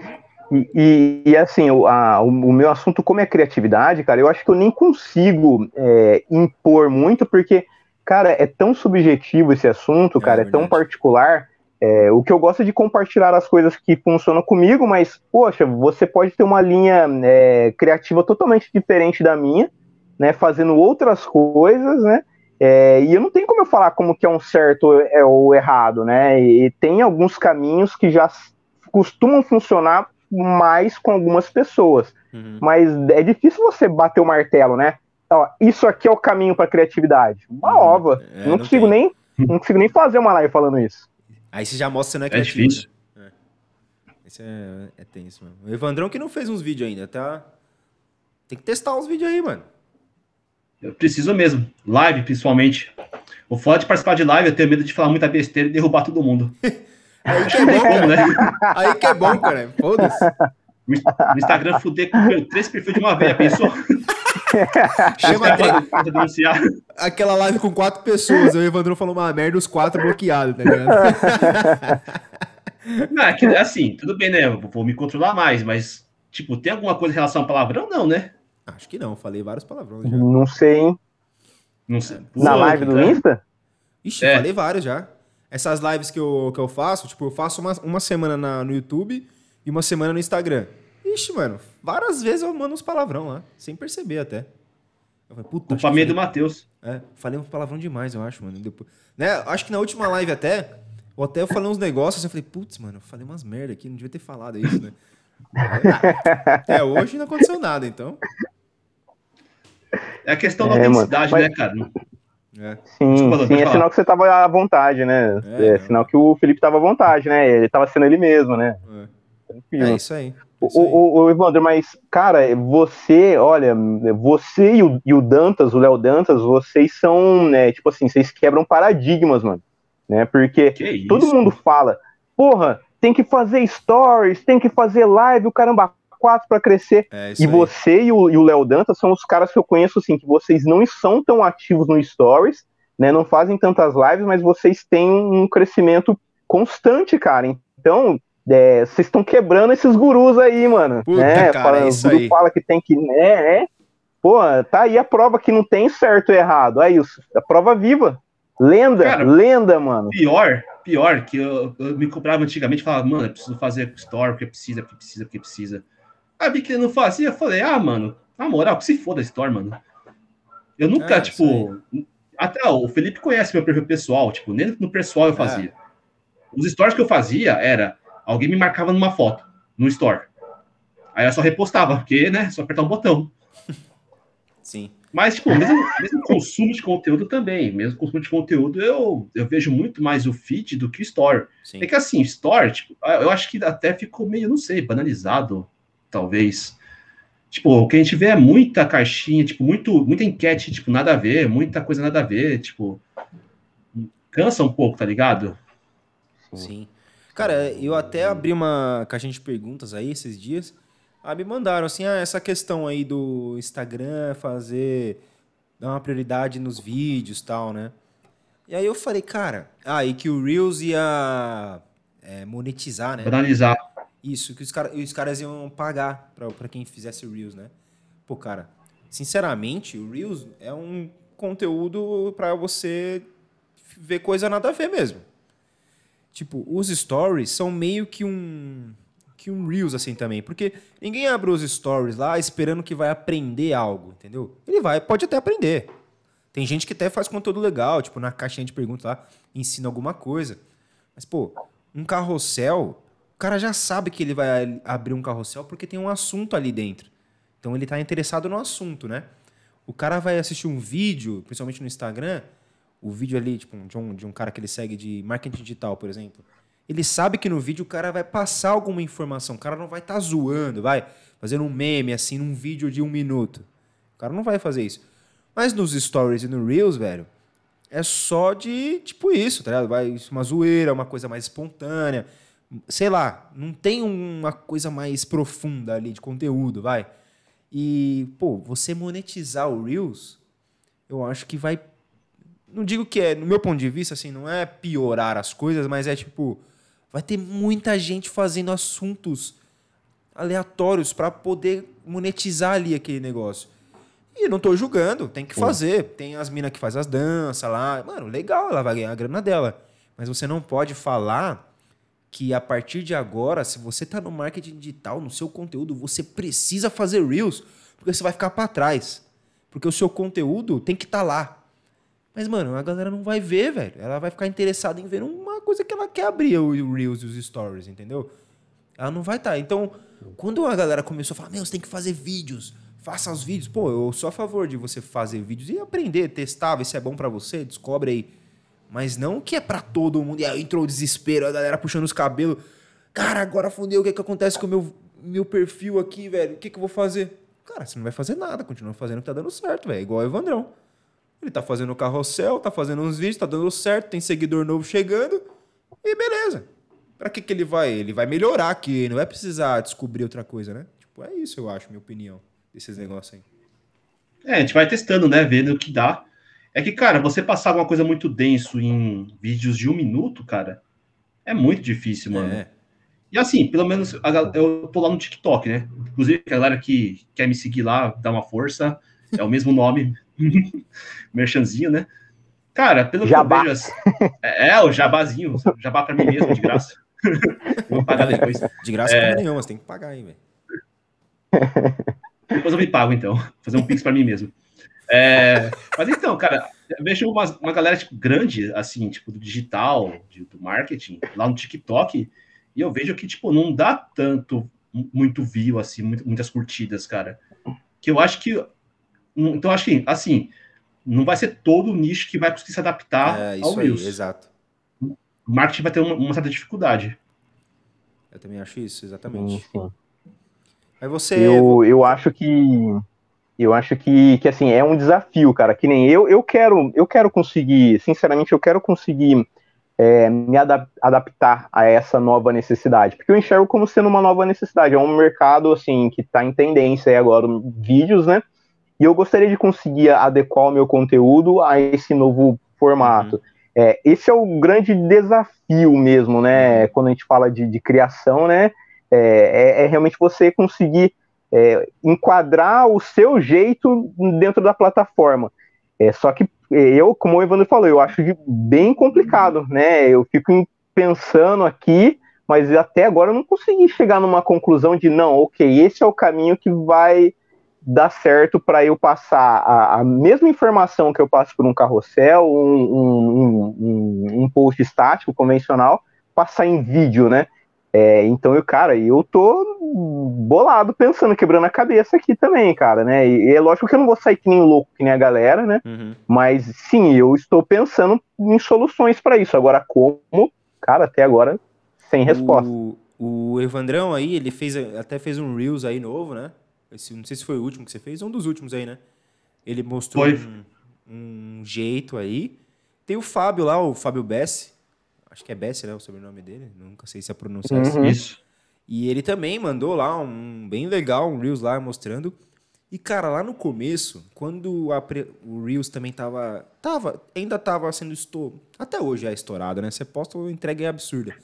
E, e, e, assim, o, a, o, meu assunto, como é criatividade, cara, eu acho que eu nem consigo é, impor muito, porque, cara, é tão subjetivo esse assunto, é, cara, é, é tão particular. É, o que eu gosto é de compartilhar as coisas que funcionam comigo, mas, poxa, você pode ter uma linha é, criativa totalmente diferente da minha, né, fazendo outras coisas, né, É, e eu não tenho como eu falar como que é um certo é, ou errado, né? E tem alguns caminhos que já costumam funcionar mais com algumas pessoas. Uhum. Mas é difícil você bater o martelo, né? Ó, isso aqui é o caminho para criatividade. Uma uhum. ova. É, não, não, consigo nem, não consigo nem fazer uma live falando isso. Aí você já mostra que você não é, é criativo. Difícil. Né? É. Esse é, é tenso, mano. O Evandrão que não fez uns vídeos ainda, tá? Tem que testar uns vídeos aí, mano. Eu preciso mesmo. Live, principalmente. O foda de participar de live, eu tenho medo de falar muita besteira e derrubar todo mundo. Aí que é bom, como, né? Aí que é bom, cara. Foda-se. No Instagram, fuder com três perfis de uma vez, pensou? Chama denunciar. Aquela live com quatro pessoas, o Evandro falou uma merda, os quatro bloqueados, tá ligado? Não, é que, assim, tudo bem, né? Eu vou me controlar mais, mas, tipo, tem alguma coisa em relação a palavrão? Não, né? Acho que não, falei vários palavrões já. Não sei, hein? Não sei. Na live do Insta? Ixi, é. falei vários já. Essas lives que eu, que eu faço, tipo, eu faço uma, uma semana na, no YouTube e uma semana no Instagram. Ixi, mano, várias vezes eu mando uns palavrão lá, sem perceber até. Eu falei, puta. Culpa minha do Matheus. É, falei um palavrão demais, eu acho, mano. Depois, né, acho que na última live até, ou até eu falei uns negócios, eu falei, putz, mano, eu falei umas merda aqui, não devia ter falado isso, né? Até hoje não aconteceu nada, então. É a questão da é, autenticidade, né, cara? É. Sim, Desculpa, sim é sinal que você tava à vontade, né? É, é sinal que o Felipe tava à vontade, né? Ele tava sendo ele mesmo, né? É, é isso aí. O, o, o, Evandro, mas, cara, você, olha, você e o, e o Dantas, o Léo Dantas, vocês são, né, tipo assim, vocês quebram paradigmas, mano. Né? Porque todo mundo fala, porra, tem que fazer stories, tem que fazer live, o caramba, quatro para crescer. É e aí. você e o Léo Dantas são os caras que eu conheço, assim, que vocês não são tão ativos no stories, né? Não fazem tantas lives, mas vocês têm um crescimento constante, cara. Então, é, vocês estão quebrando esses gurus aí, mano. Puta, né? cara, fala, isso o guru aí. fala que tem que. É, é. Pô, tá aí a prova que não tem certo e errado. Aí, a prova viva. Lenda, cara, lenda, mano. Pior, pior, que eu, eu me comprava antigamente e falava, mano, eu preciso fazer store porque precisa, porque precisa, porque precisa. Aí vi que ele não fazia, eu falei, ah, mano, na moral, que se foda store, mano. Eu nunca, é, tipo. Até o Felipe conhece meu perfil pessoal, tipo, nem no pessoal eu é. fazia. É. Os stories que eu fazia era alguém me marcava numa foto, no store. Aí eu só repostava, porque, né, só apertar um botão. Sim. Mas, tipo, mesmo, mesmo consumo de conteúdo também, mesmo consumo de conteúdo, eu, eu vejo muito mais o feed do que o store. Sim. É que assim, store, tipo, eu acho que até ficou meio, não sei, banalizado, talvez. Tipo, o que a gente vê é muita caixinha, tipo, muito, muita enquete, tipo, nada a ver, muita coisa nada a ver, tipo, cansa um pouco, tá ligado? Sim. Cara, eu até abri uma caixinha de perguntas aí esses dias. Ah, me mandaram assim, ah, essa questão aí do Instagram fazer dar uma prioridade nos vídeos tal, né? E aí eu falei, cara, ah, e que o Reels ia é, monetizar, né? Analisar. Isso, que os, cara, os caras iam pagar para quem fizesse Reels, né? Pô, cara, sinceramente, o Reels é um conteúdo para você ver coisa nada a ver mesmo. Tipo, os stories são meio que um que um Reels assim também, porque ninguém abre os stories lá esperando que vai aprender algo, entendeu? Ele vai, pode até aprender. Tem gente que até faz conteúdo legal, tipo na caixinha de perguntas lá, ensina alguma coisa. Mas pô, um carrossel, cara já sabe que ele vai abrir um carrossel porque tem um assunto ali dentro. Então ele está interessado no assunto, né? O cara vai assistir um vídeo, principalmente no Instagram, o vídeo ali, tipo, de um, de um cara que ele segue de marketing digital, por exemplo, ele sabe que no vídeo o cara vai passar alguma informação. O cara não vai estar tá zoando, vai fazendo um meme assim num vídeo de um minuto. O cara não vai fazer isso. Mas nos stories e no Reels, velho, é só de tipo isso, tá ligado? Vai uma zoeira, uma coisa mais espontânea. Sei lá, não tem uma coisa mais profunda ali de conteúdo, vai. E, pô, você monetizar o Reels, eu acho que vai não digo que é, no meu ponto de vista, assim, não é piorar as coisas, mas é tipo, vai ter muita gente fazendo assuntos aleatórios para poder monetizar ali aquele negócio. E eu não tô julgando, tem que fazer. Tem as minas que faz as danças lá. Mano, legal, ela vai ganhar a grana dela. Mas você não pode falar que a partir de agora, se você tá no marketing digital, no seu conteúdo, você precisa fazer reels, porque você vai ficar para trás. Porque o seu conteúdo tem que estar tá lá. Mas, mano, a galera não vai ver, velho. Ela vai ficar interessada em ver uma coisa que ela quer abrir, o Reels e os Stories, entendeu? Ela não vai estar. Tá. Então, quando a galera começou a falar, meu, você tem que fazer vídeos, faça os vídeos. Pô, eu sou a favor de você fazer vídeos e aprender, testar, ver se é bom para você, descobre aí. Mas não que é para todo mundo. E aí entrou o desespero, a galera puxando os cabelos. Cara, agora fudeu, o que, que acontece com o meu, meu perfil aqui, velho? O que, que eu vou fazer? Cara, você não vai fazer nada, continua fazendo o que tá dando certo, velho. Igual o Evandrão. Ele tá fazendo carrossel, tá fazendo uns vídeos, tá dando certo, tem seguidor novo chegando. E beleza. Pra que, que ele vai? Ele vai melhorar aqui, não vai precisar descobrir outra coisa, né? Tipo, é isso, eu acho, minha opinião, desses negócios aí. É, a gente vai testando, né? Vendo o que dá. É que, cara, você passar alguma coisa muito denso em vídeos de um minuto, cara, é muito difícil, mano. É. E assim, pelo menos eu tô lá no TikTok, né? Inclusive, a galera que quer me seguir lá, dá uma força, é o mesmo nome, merchanzinho, né? Cara, pelo jabá. que eu vejo, assim, é, é, o jabazinho, jabá pra mim mesmo, de graça. Vou pagar depois. De graça é... nenhuma, você tem que pagar aí, velho. Depois eu me pago, então. Fazer um pix pra mim mesmo. É, mas então, cara, eu vejo uma, uma galera tipo, grande, assim, tipo, do digital, de, do marketing, lá no TikTok, e eu vejo que, tipo, não dá tanto, muito view, assim, muitas curtidas, cara. Que eu acho que. Então, acho que, assim, não vai ser todo o nicho que vai conseguir se adaptar é, ao Reels. exato. O marketing vai ter uma, uma, certa dificuldade. Eu também acho isso, exatamente. Mas você. Eu, eu acho que. Eu acho que, que assim, é um desafio, cara. Que nem eu, eu quero, eu quero conseguir, sinceramente, eu quero conseguir é, me adap adaptar a essa nova necessidade, porque eu enxergo como sendo uma nova necessidade, é um mercado assim que está em tendência agora, vídeos, né? E eu gostaria de conseguir adequar o meu conteúdo a esse novo formato. Uhum. É, esse é o grande desafio mesmo, né? Uhum. Quando a gente fala de, de criação, né? É, é, é realmente você conseguir é, enquadrar o seu jeito dentro da plataforma. É, só que eu, como o Evandro falou, eu acho bem complicado, né? Eu fico pensando aqui, mas até agora eu não consegui chegar numa conclusão de não, ok, esse é o caminho que vai dar certo para eu passar a, a, mesma informação que eu passo por um carrossel, um, um, um, um post estático convencional, passar em vídeo, né? É, então, eu, cara, eu tô bolado pensando, quebrando a cabeça aqui também, cara, né? E, é lógico que eu não vou sair que nem louco, que nem a galera, né? Uhum. Mas sim, eu estou pensando em soluções para isso. Agora, como, cara, até agora, sem resposta. O, o Evandrão aí, ele fez até fez um Reels aí novo, né? Esse, não sei se foi o último que você fez, um dos últimos aí, né? Ele mostrou um, um, jeito aí. Tem o Fábio lá, o Fábio Bessi, Acho que é Bessie, né? O sobrenome dele. Nunca sei se é pronunciar uhum. Isso. E ele também mandou lá um bem legal, um Reels lá mostrando. E, cara, lá no começo, quando a, o Reels também tava. tava ainda tava sendo. Estou, até hoje é estourado, né? Você posta, a entrega é absurda.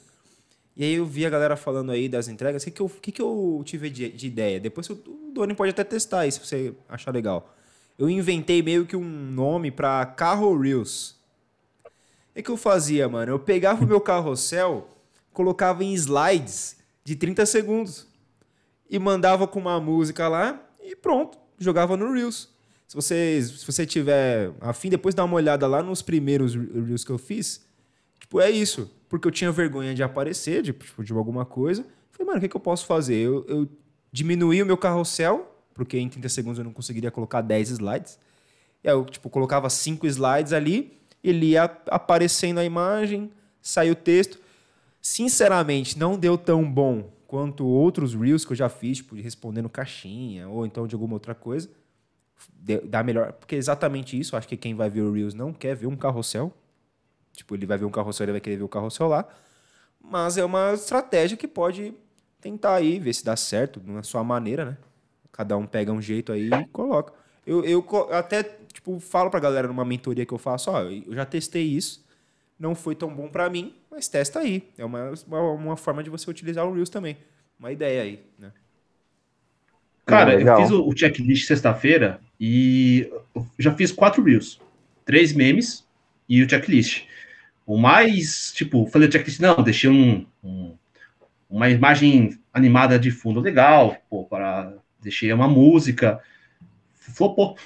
E aí eu vi a galera falando aí das entregas. O que, que, eu, que, que eu tive de, de ideia? Depois o Doni pode até testar aí, se você achar legal. Eu inventei meio que um nome para carro Reels é que eu fazia, mano? Eu pegava o meu carrossel, colocava em slides de 30 segundos e mandava com uma música lá e pronto, jogava no Reels. Se você, se você tiver afim, depois dá uma olhada lá nos primeiros Reels que eu fiz. Tipo, é isso. Porque eu tinha vergonha de aparecer, de, tipo, de alguma coisa. Falei, mano, o que, que eu posso fazer? Eu, eu diminuí o meu carrossel, porque em 30 segundos eu não conseguiria colocar 10 slides. E aí eu, tipo, colocava 5 slides ali ele ia aparecendo a imagem, saiu o texto. Sinceramente, não deu tão bom quanto outros Reels que eu já fiz, tipo, de respondendo caixinha ou então de alguma outra coisa. Dá melhor, porque é exatamente isso. Acho que quem vai ver o Reels não quer ver um carrossel. Tipo, ele vai ver um carrossel, ele vai querer ver o carrossel lá. Mas é uma estratégia que pode tentar aí, ver se dá certo, na sua maneira, né? Cada um pega um jeito aí e coloca. Eu, eu até tipo, falo pra galera numa mentoria que eu faço, ó, eu já testei isso, não foi tão bom para mim, mas testa aí. É uma, uma, uma, forma de você utilizar o Reels também. Uma ideia aí, né? Cara, eu fiz o, o checklist sexta-feira e já fiz quatro Reels. Três memes e o checklist. O mais, tipo, falei o checklist, não, deixei um, um, uma imagem animada de fundo legal, pô, para deixei uma música. Flopou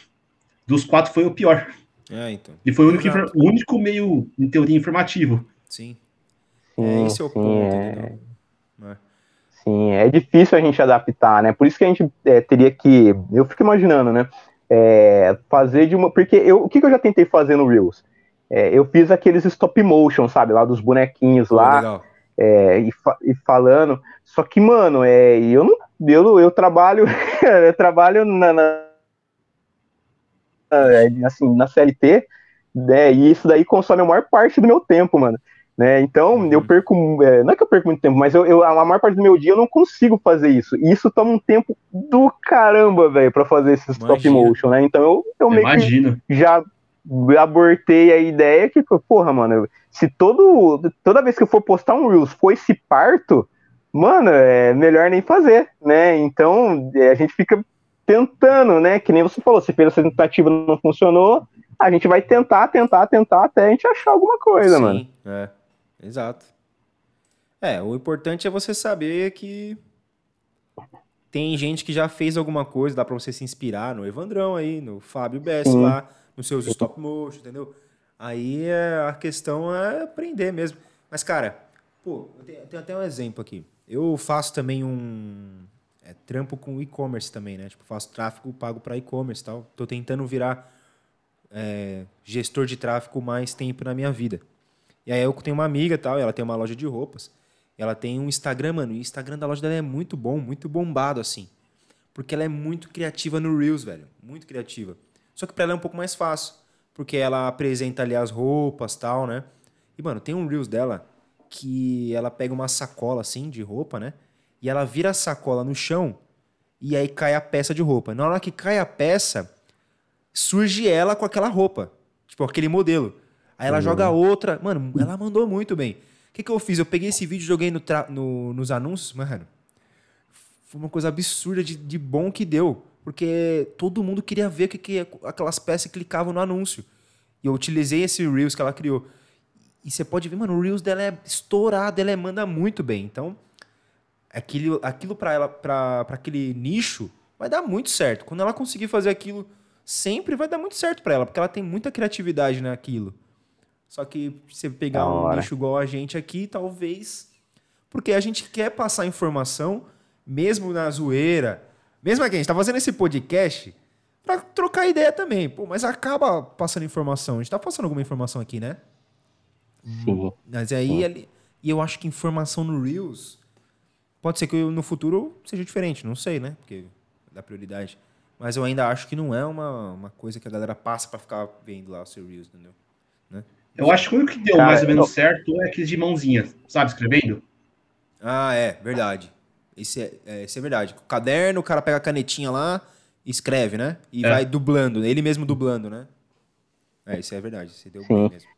dos quatro foi o pior. É, então. E foi o único, o único meio, em teoria, informativo. Sim. Sim, é, esse é o sim, ponto, é... entendeu? É. Sim, é difícil a gente adaptar, né? Por isso que a gente é, teria que. Eu fico imaginando, né? É, fazer de uma. Porque eu, o que, que eu já tentei fazer no Reels? É, eu fiz aqueles stop motion, sabe? Lá dos bonequinhos lá. É, e, fa e, falando. Só que, mano, é, eu não. Eu, eu trabalho. eu trabalho na, na, assim, na CLT, né? E isso daí consome a maior parte do meu tempo, mano. Né? Então, uhum. eu perco, é, não é que eu perco muito tempo, mas eu, eu, a maior parte do meu dia eu não consigo fazer isso. E isso toma um tempo do caramba, velho, para fazer esse stop motion, né? Então eu, eu meio Imagino. que já abortei a ideia que, porra, mano, se todo, toda vez que eu for postar um Reels for esse parto, mano, é melhor nem fazer, né? Então é, a gente fica tentando, né? Que nem você falou, se fez essa tentativa não funcionou, a gente vai tentar, tentar, tentar até a gente achar alguma coisa, Sim, mano. É. Exato. É, o importante é você saber que tem gente que já fez alguma coisa, dá pra você se inspirar no Evandrão aí, no Fábio Bess lá, nos seus stop motion, entendeu? Aí é, a questão é aprender mesmo. Mas, cara, pô, eu tenho, eu tenho até um exemplo aqui. Eu faço também um é, trampo com e-commerce também, né? Tipo, faço tráfego pago para e-commerce tal. Tô tentando virar é, gestor de tráfego mais tempo na minha vida. E aí eu tenho uma amiga tal, ela tem uma loja de roupas. ela tem um Instagram, mano. E o Instagram da loja dela é muito bom, muito bombado, assim. Porque ela é muito criativa no Reels, velho. Muito criativa. Só que pra ela é um pouco mais fácil. Porque ela apresenta ali as roupas tal, né? E, mano, tem um Reels dela que ela pega uma sacola, assim, de roupa, né? E ela vira a sacola no chão e aí cai a peça de roupa. Na hora que cai a peça, surge ela com aquela roupa. Tipo, aquele modelo. Aí ela uhum. joga outra. Mano, ela mandou muito bem. O que, que eu fiz? Eu peguei esse vídeo e joguei no, no, nos anúncios, mano. Foi uma coisa absurda de, de bom que deu. Porque todo mundo queria ver que, que aquelas peças clicavam no anúncio. E eu utilizei esse Reels que ela criou. E você pode ver, mano, o Reels dela é estourado, ela manda muito bem. Então, aquilo, aquilo para ela, para aquele nicho, vai dar muito certo. Quando ela conseguir fazer aquilo, sempre vai dar muito certo para ela, porque ela tem muita criatividade naquilo. Só que você pegar um nicho igual a gente aqui, talvez. Porque a gente quer passar informação, mesmo na zoeira. Mesmo aqui, a gente tá fazendo esse podcast para trocar ideia também. Pô, mas acaba passando informação. A gente tá passando alguma informação aqui, né? Sim. Mas aí, Sim. Ali, e eu acho que informação no Reels pode ser que no futuro seja diferente, não sei, né? Porque dá prioridade. Mas eu ainda acho que não é uma, uma coisa que a galera passa para ficar vendo lá o seu Reels, entendeu? Né? Eu acho que o único que deu Cara, mais ou menos certo é aqueles de mãozinha, sabe, escrevendo. Ah, é, verdade. Esse é, é, esse é verdade. O caderno, o cara pega a canetinha lá escreve, né? E é. vai dublando, ele mesmo dublando, né? É, isso é verdade. Você deu Sim. bem mesmo.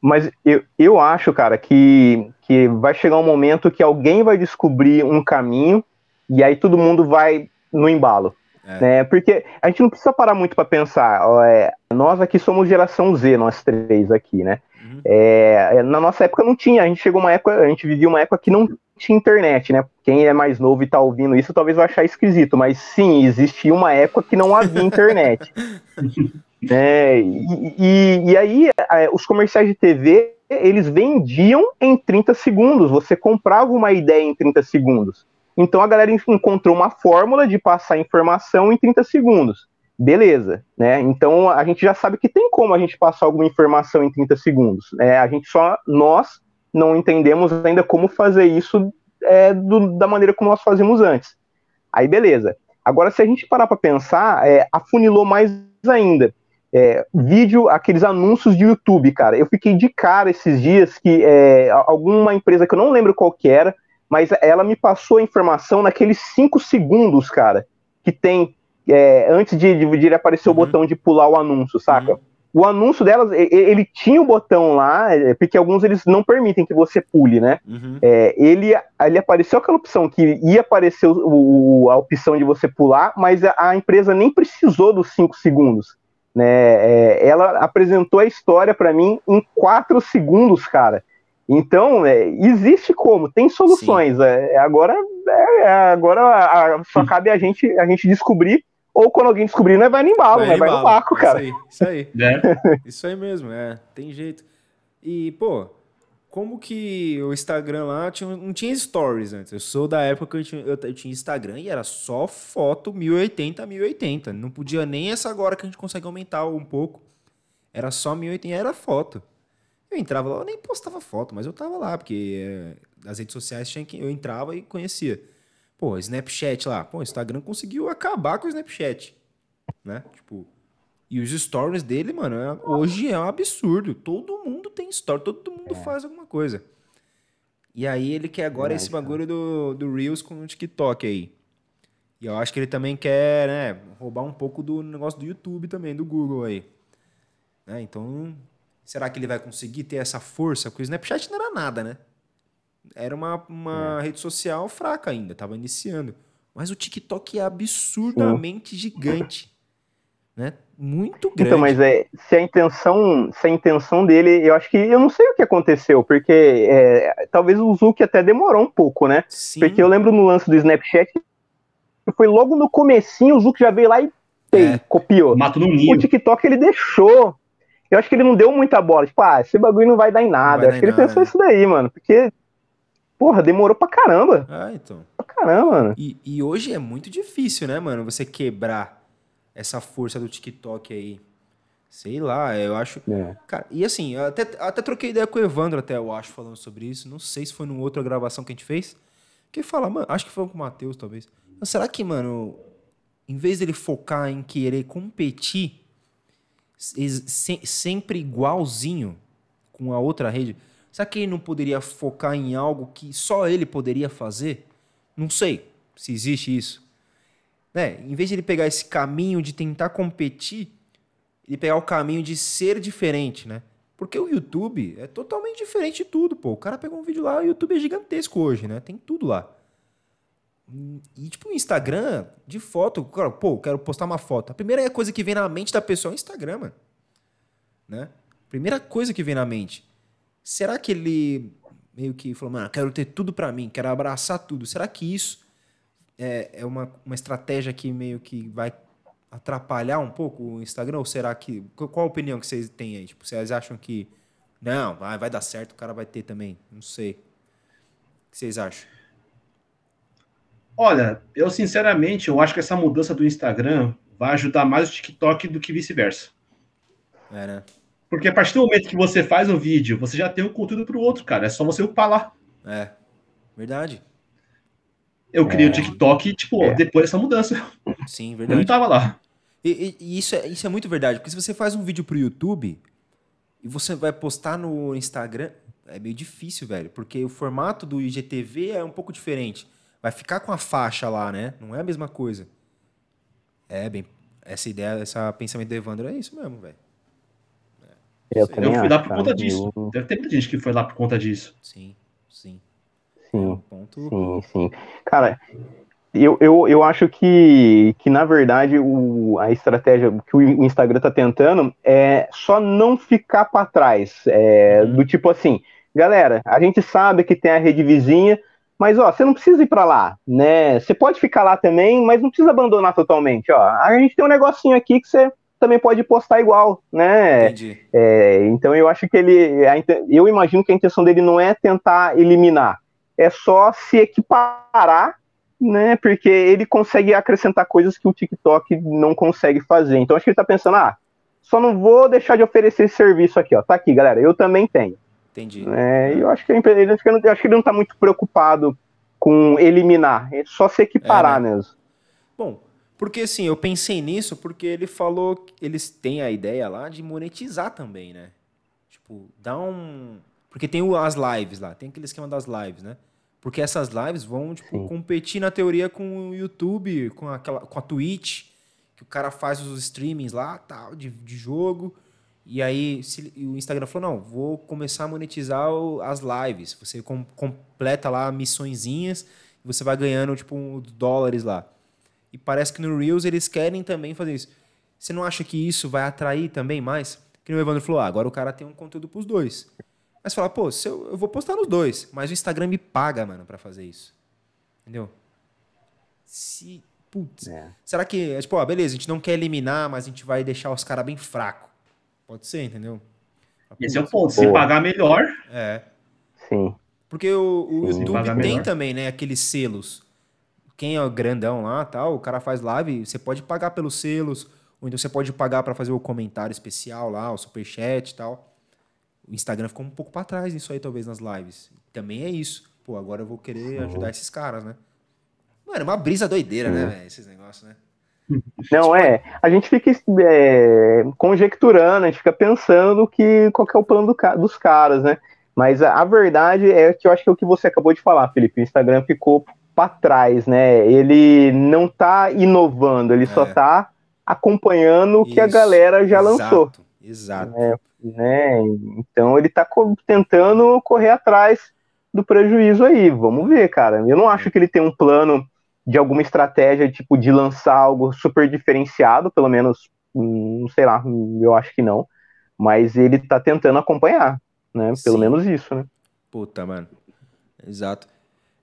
Mas eu, eu acho, cara, que, que vai chegar um momento que alguém vai descobrir um caminho e aí todo mundo vai no embalo. É. Né? Porque a gente não precisa parar muito para pensar. É, nós aqui somos geração Z, nós três aqui, né? Uhum. É, é, na nossa época não tinha, a gente chegou uma época, a gente vivia uma época que não tinha internet, né? Quem é mais novo e tá ouvindo isso talvez vai achar esquisito, mas sim, existia uma época que não havia internet. é, e, e, e, aí, é, os comerciais de TV, eles vendiam em 30 segundos, você comprava uma ideia em 30 segundos. Então a galera encontrou uma fórmula de passar informação em 30 segundos. Beleza, né? Então a gente já sabe que tem como a gente passar alguma informação em 30 segundos. Né? A gente só, nós, não entendemos ainda como fazer isso é, do, da maneira como nós fazíamos antes. Aí beleza. Agora, se a gente parar para pensar, é, afunilou mais ainda. É, vídeo, aqueles anúncios de YouTube, cara. Eu fiquei de cara esses dias que é, alguma empresa que eu não lembro qual que era, mas ela me passou a informação naqueles cinco segundos, cara, que tem é, antes de, de, de aparecer uhum. o botão de pular o anúncio, saca? Uhum. O anúncio delas, ele tinha o botão lá, é, porque alguns eles não permitem que você pule, né? Uhum. É, ele, ele apareceu aquela opção que ia aparecer o, o, a opção de você pular, mas a, a empresa nem precisou dos cinco segundos. Né? É, ela apresentou a história para mim em quatro segundos, cara. Então, é, existe como, tem soluções. É, agora é, agora a, só cabe a gente, a gente descobrir ou quando alguém descobrir, nós vai no embalo, vai, vai no vácuo, cara. Isso aí, isso aí. É. Isso aí mesmo, é, tem jeito. E, pô, como que o Instagram lá tinha, não tinha stories antes? Eu sou da época que eu tinha, eu, eu tinha Instagram e era só foto 1080 1080. Não podia nem essa agora que a gente consegue aumentar um pouco. Era só 1080, era foto. Eu entrava lá, eu nem postava foto, mas eu tava lá, porque é, as redes sociais tinha que eu entrava e conhecia. Pô, Snapchat lá. Pô, o Instagram conseguiu acabar com o Snapchat. Né? Tipo, e os stories dele, mano, é, hoje é um absurdo. Todo mundo tem story, todo mundo é. faz alguma coisa. E aí ele quer agora esse bagulho do, do Reels com o TikTok aí. E eu acho que ele também quer, né, roubar um pouco do negócio do YouTube também, do Google aí. Né? Então, será que ele vai conseguir ter essa força? Porque o Snapchat não era nada, né? Era uma, uma é. rede social fraca ainda, tava iniciando. Mas o TikTok é absurdamente Sim. gigante. Né? Muito então, grande. Então, mas é, se a intenção, se a intenção dele, eu acho que eu não sei o que aconteceu, porque é, talvez o Zuki até demorou um pouco, né? Sim. Porque eu lembro no lance do Snapchat, foi logo no comecinho, o Zuki já veio lá e pei, é. copiou. Mato no ninho. O TikTok ele deixou. Eu acho que ele não deu muita bola. Tipo, ah, esse bagulho não vai dar em nada. Eu acho que ele nada, pensou né? isso daí, mano. Porque, porra, demorou pra caramba. Ah, então. Pra caramba, mano. E, e hoje é muito difícil, né, mano? Você quebrar essa força do TikTok aí. Sei lá, eu acho. É. Cara, e assim, até, até troquei ideia com o Evandro, até eu acho, falando sobre isso. Não sei se foi numa outra gravação que a gente fez. Que fala, mano, acho que foi com o Matheus, talvez. Mas será que, mano, em vez dele focar em querer competir se, sempre igualzinho com a outra rede, será que ele não poderia focar em algo que só ele poderia fazer? Não sei se existe isso. Né? Em vez de ele pegar esse caminho de tentar competir, ele pegar o caminho de ser diferente, né? Porque o YouTube é totalmente diferente de tudo, pô. O cara pegou um vídeo lá, o YouTube é gigantesco hoje, né? Tem tudo lá. E, tipo, o Instagram, de foto, cara, pô, quero postar uma foto. A primeira coisa que vem na mente da pessoa é o Instagram, mano. Né? Primeira coisa que vem na mente. Será que ele meio que falou, mano, quero ter tudo para mim, quero abraçar tudo. Será que isso é, é uma, uma estratégia que meio que vai atrapalhar um pouco o Instagram? Ou será que. Qual a opinião que vocês têm aí? Tipo, vocês acham que. Não, vai, vai dar certo, o cara vai ter também. Não sei. O que vocês acham? Olha, eu sinceramente, eu acho que essa mudança do Instagram vai ajudar mais o TikTok do que vice-versa. É, né? Porque a partir do momento que você faz o vídeo, você já tem o um conteúdo para o outro, cara. É só você upar lá. É, verdade. Eu criei é. o TikTok, tipo, é. depois dessa mudança. Sim, verdade. Eu não tava lá. E, e, isso, é, isso é muito verdade, porque se você faz um vídeo pro YouTube e você vai postar no Instagram, é meio difícil, velho, porque o formato do IGTV é um pouco diferente. Vai ficar com a faixa lá, né? Não é a mesma coisa. É, bem. Essa ideia, esse pensamento do Evandro é isso mesmo, velho. É, eu, eu fui lá por conta disso. Deve ter muita gente que foi lá por conta disso. Sim, sim. Sim, ponto... sim, sim. Cara, eu, eu, eu acho que, que na verdade, o, a estratégia que o Instagram tá tentando é só não ficar para trás. É, uhum. Do tipo assim, galera, a gente sabe que tem a rede vizinha, mas ó, você não precisa ir para lá, né? Você pode ficar lá também, mas não precisa abandonar totalmente. Ó, a gente tem um negocinho aqui que você também pode postar igual, né? Entendi. É, então eu acho que ele, eu imagino que a intenção dele não é tentar eliminar, é só se equiparar, né? Porque ele consegue acrescentar coisas que o TikTok não consegue fazer. Então acho que ele está pensando, ah, só não vou deixar de oferecer esse serviço aqui, ó. Tá aqui, galera, eu também tenho. Entendi. É, eu acho que, ele, acho que ele, acho que ele não está muito preocupado com eliminar, é só se equiparar é, né? mesmo. Bom, porque assim, eu pensei nisso porque ele falou que eles têm a ideia lá de monetizar também, né? Tipo, dar um. Porque tem as lives lá, tem aquele esquema das lives, né? Porque essas lives vão, tipo, competir na teoria com o YouTube, com, aquela, com a Twitch, que o cara faz os streamings lá, tal, de, de jogo. E aí se, o Instagram falou, não, vou começar a monetizar o, as lives. Você com, completa lá missõezinhas e você vai ganhando, tipo, um, dólares lá. E parece que no Reels eles querem também fazer isso. Você não acha que isso vai atrair também mais? Que o Evandro falou, ah, agora o cara tem um conteúdo pros dois. Mas fala, pô, se eu, eu vou postar nos dois, mas o Instagram me paga, mano, para fazer isso. Entendeu? Se putz, É. será que, é tipo, ó, beleza, a gente não quer eliminar, mas a gente vai deixar os caras bem fracos. Pode ser, entendeu? Esse é o ponto. Se pagar melhor, É. Sim. Porque o, o Sim. YouTube tem melhor. também, né, aqueles selos. Quem é o grandão lá, tal, o cara faz live, você pode pagar pelos selos, ou então você pode pagar pra fazer o comentário especial lá, o superchat e tal. O Instagram ficou um pouco pra trás nisso aí, talvez, nas lives. Também é isso. Pô, agora eu vou querer ajudar esses caras, né? Mano, é uma brisa doideira, né, velho, esses negócios, né? Não, é. A gente fica é, conjecturando, a gente fica pensando que qual que é o plano do dos caras, né? Mas a, a verdade é que eu acho que é o que você acabou de falar, Felipe. O Instagram ficou para trás, né? Ele não tá inovando, ele só É. tá acompanhando o que a galera já lançou. Exato. né? Então ele tá co- tentando correr atrás do prejuízo aí. Vamos ver, cara. Eu não acho que ele tem um plano de alguma estratégia, tipo, de lançar algo super diferenciado, pelo menos, hum, sei lá, eu acho que não. Mas ele tá tentando acompanhar, né? Pelo Sim. menos isso, né? Puta, mano. Exato.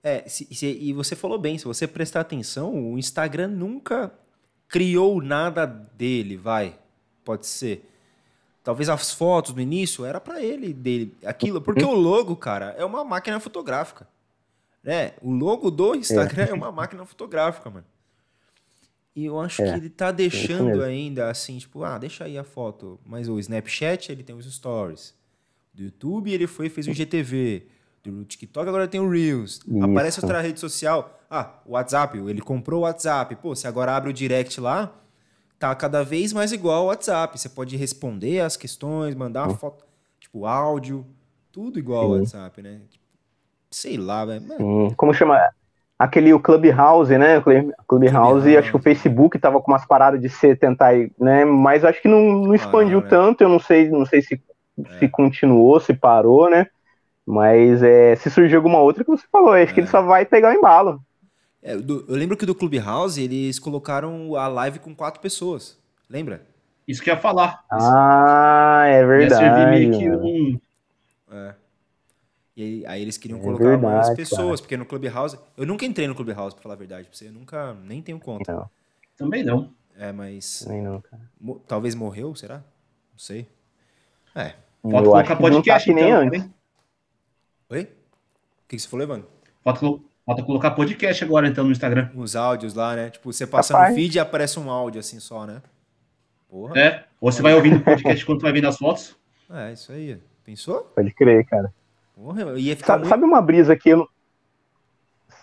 É, se- se- e você falou bem, se você prestar atenção, o Instagram nunca criou nada dele, vai. Pode ser. Talvez as fotos no início era pra ele, dele, aquilo, porque o logo, cara, é uma máquina fotográfica. Né? O logo do Instagram é, uma máquina fotográfica, mano. E eu acho É, que ele tá deixando mesmo. ainda assim, tipo, ah, deixa aí a foto. Mas o Snapchat, ele tem os stories. Do YouTube, ele foi fez o GTV. Do TikTok, agora tem o Reels. Isso. Aparece outra rede social. Ah, o WhatsApp, ele comprou o WhatsApp. Pô, você agora abre o direct lá, tá cada vez mais igual ao WhatsApp. Você pode responder as questões, mandar uma foto, tipo, áudio, tudo igual ao Sim. WhatsApp, né? Sei lá, velho. Sim. Como chama? Aquele o Clubhouse, né? O Club- Clubhouse, Clubhouse. acho que o Facebook tava com umas paradas de ser tentar, né? Mas acho que não, não expandiu né? tanto. Eu não sei, não sei se, É. se continuou, se parou, né? Mas é, se surgir alguma outra que você falou, acho que ele só vai pegar o embalo. É, do- eu lembro que do Clubhouse eles colocaram a live com quatro pessoas. Lembra? isso que ia falar. Ah, é Ia servir verdade. meio que um. É. E aí, aí eles queriam É colocar mais verdade, pessoas, porque no Clubhouse. Eu nunca entrei no Clubhouse, pra falar a verdade. pra você. Eu nunca nem tenho conta. Não, Também não. É, mas. nem não, cara. mo- talvez morreu, será? Não sei. É. Falta Eu colocar acho que não tá podcast que nem então, antes. também. Oi? O que, que você falou, Evandro? Falta, colo- falta colocar podcast agora então no Instagram. Uns áudios lá, né? Tipo, você passa Rapaz. no feed e aparece um áudio assim só, né? Porra. É. Ou você vai ouvindo o podcast quando vai vendo as fotos. É, isso aí. Pensou? Pode crer, cara. Porra, eu ia ficar Sabe, muito. sabe uma brisa que eu.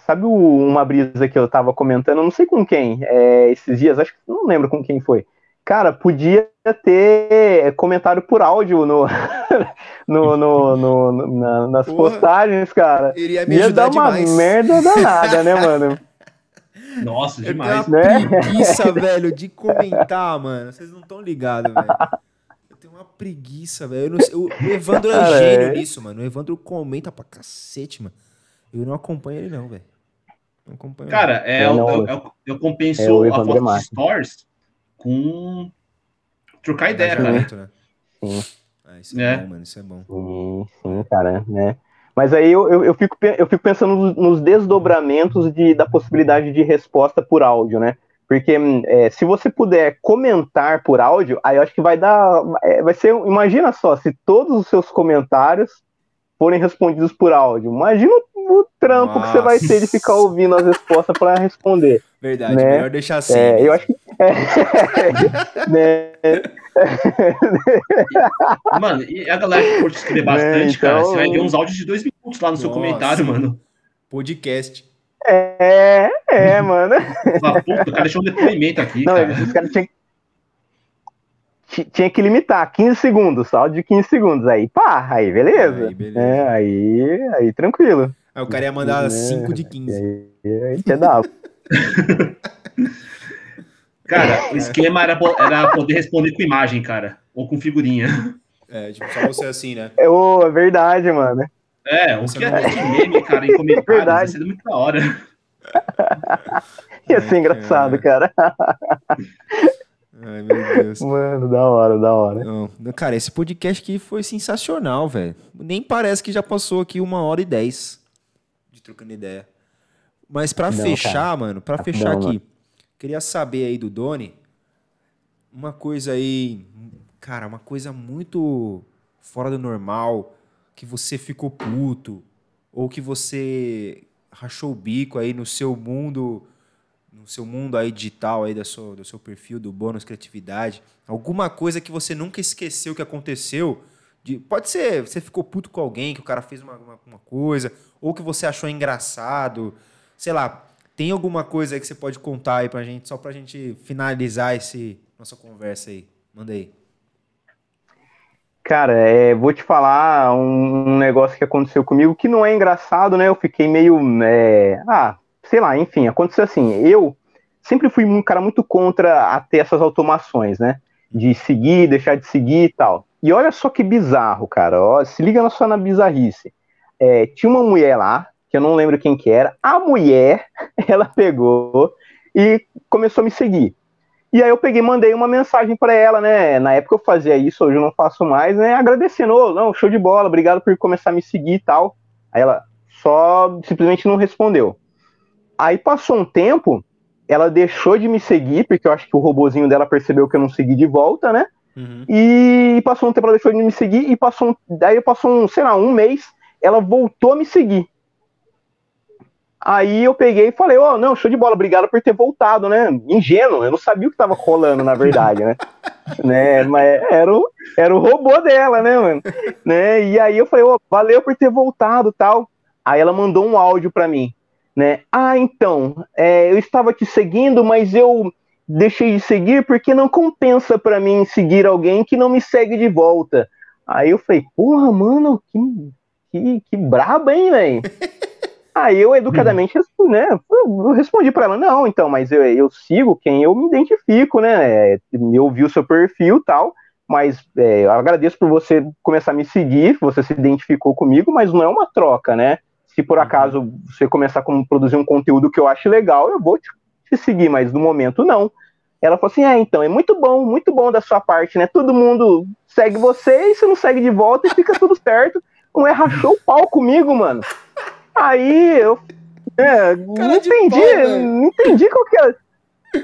Sabe uma brisa que eu tava comentando? Eu não sei com quem, é, esses dias, acho que não lembro com quem foi. Cara, podia ter comentário por áudio no, no, no- no- no- na- nas Porra. postagens, cara. Iria me Ia ajudar dar uma demais. merda danada, né, mano? Nossa, Eu tenho demais. uma Né? preguiça, velho, de comentar, mano. Vocês não estão ligados, velho. Eu tenho uma preguiça, velho. Eu não sei- O Evandro é Cara, gênio é. nisso, mano. O Evandro comenta pra cacete, mano. Eu não acompanho ele, não, velho. Não acompanho. Cara, é, É, eu, não, eu, eu, eu compenso é o a Evandro foto de stories com trocar ideia, cara. Engajamento, né? Sim. Ah, isso é, É. bom, mano. Isso é bom. Sim, sim, cara, né? Mas aí eu, eu, eu fico, eu fico pensando nos, nos desdobramentos de, da possibilidade de resposta por áudio, né? Porque hum, é, se você puder comentar por áudio, aí eu acho que vai dar. é, vai ser. Imagina só, se todos os seus comentários forem respondidos por áudio. Imagina o, o trampo que você vai ter de ficar ouvindo as respostas para responder. Verdade, Né? melhor deixar assim. É, eu acho que. é, né? Mano, e a galera que curte escrever bastante, cara, então- você vai ver uns áudios de dois minutos lá no seu Nossa. comentário, mano. Podcast. É, é, mano. Fala, puta, o cara deixou um depoimento aqui, Não, cara. os caras tinham Ti- tinha que limitar 15 segundos, áudio de 15 segundos. Aí, pá, aí beleza. Aí, beleza. É, aí, aí tranquilo. Aí o cara ia mandar É, 5 de 15. Aí, dá. Cara, o esquema era, era poder responder com imagem, cara. Ou com figurinha. É, tipo, só você assim, né? É, ô, é verdade, mano. É, o que é de meme, cara, em comentários, Verdade. vai ser muito da hora. Ia Ai, ser engraçado, cara. Ai, meu Deus. Mano, da hora, da hora. Não, cara, esse podcast aqui foi sensacional, velho. Nem parece que já passou aqui uma hora e dez de trocando ideia. Mas pra Não, fechar, cara. mano, pra Rapidão, fechar aqui, mano. Queria saber aí do Doni uma coisa aí, cara, uma coisa muito fora do normal, que você ficou puto, ou que você rachou o bico aí no seu mundo, no seu mundo aí digital aí do seu, do seu perfil do bônus criatividade, alguma coisa que você nunca esqueceu que aconteceu, de, pode ser, você ficou puto com alguém, que o cara fez uma, uma, uma coisa, ou que você achou engraçado, sei lá, tem alguma coisa aí que você pode contar aí pra gente, só pra gente finalizar esse nossa conversa aí? Manda aí. Cara, é, vou te falar um, um, negócio que aconteceu comigo que não é engraçado, né? Eu fiquei meio. É, ah, sei lá, enfim, aconteceu assim. Eu sempre fui um cara muito contra ter essas automações, né? De seguir, deixar de seguir e tal. E olha só que bizarro, cara. Ó, se liga só na bizarrice. É, tinha uma mulher lá, que eu não lembro quem que era. A mulher, ela pegou e começou a me seguir. E aí eu peguei, mandei uma mensagem para ela, né? Na época eu fazia isso, hoje eu não faço mais, né? Agradecendo, oh, não, show de bola, obrigado por começar a me seguir e tal. Aí ela só simplesmente não respondeu. Aí passou um tempo, ela deixou de me seguir, porque eu acho que o robozinho dela percebeu que eu não segui de volta, né? Uhum. E passou um tempo, ela deixou de me seguir, e passou um, daí passou um, sei lá, um mês, ela voltou a me seguir. Aí eu peguei e falei, ó, oh, não, show de bola, obrigado por ter voltado, né? Ingênuo, eu não sabia o que tava rolando, na verdade, né? né? Mas era o, era o robô dela, né, mano? né? E aí eu falei, ó, oh, valeu por ter voltado tal. Aí ela mandou um áudio para mim, né? Ah, então, é, eu estava te seguindo, mas eu deixei de seguir porque não compensa para mim seguir alguém que não me segue de volta. Aí eu falei, porra, mano, que, que, que braba, hein, velho? Aí eu educadamente né, eu respondi para ela, não, então, mas eu, eu sigo quem eu me identifico, né? Eu vi o seu perfil tal, mas é, eu agradeço por você começar a me seguir, você se identificou comigo, mas não é uma troca, né? Se por uhum. acaso você começar a produzir um conteúdo que eu acho legal, eu vou te, te seguir, mas no momento não. Ela falou assim: é, então, é muito bom, muito bom da sua parte, né? Todo mundo segue você e você não segue de volta e fica tudo certo. Não é rachou o pau comigo, mano. Aí eu é, não entendi, pau, não entendi qual que era.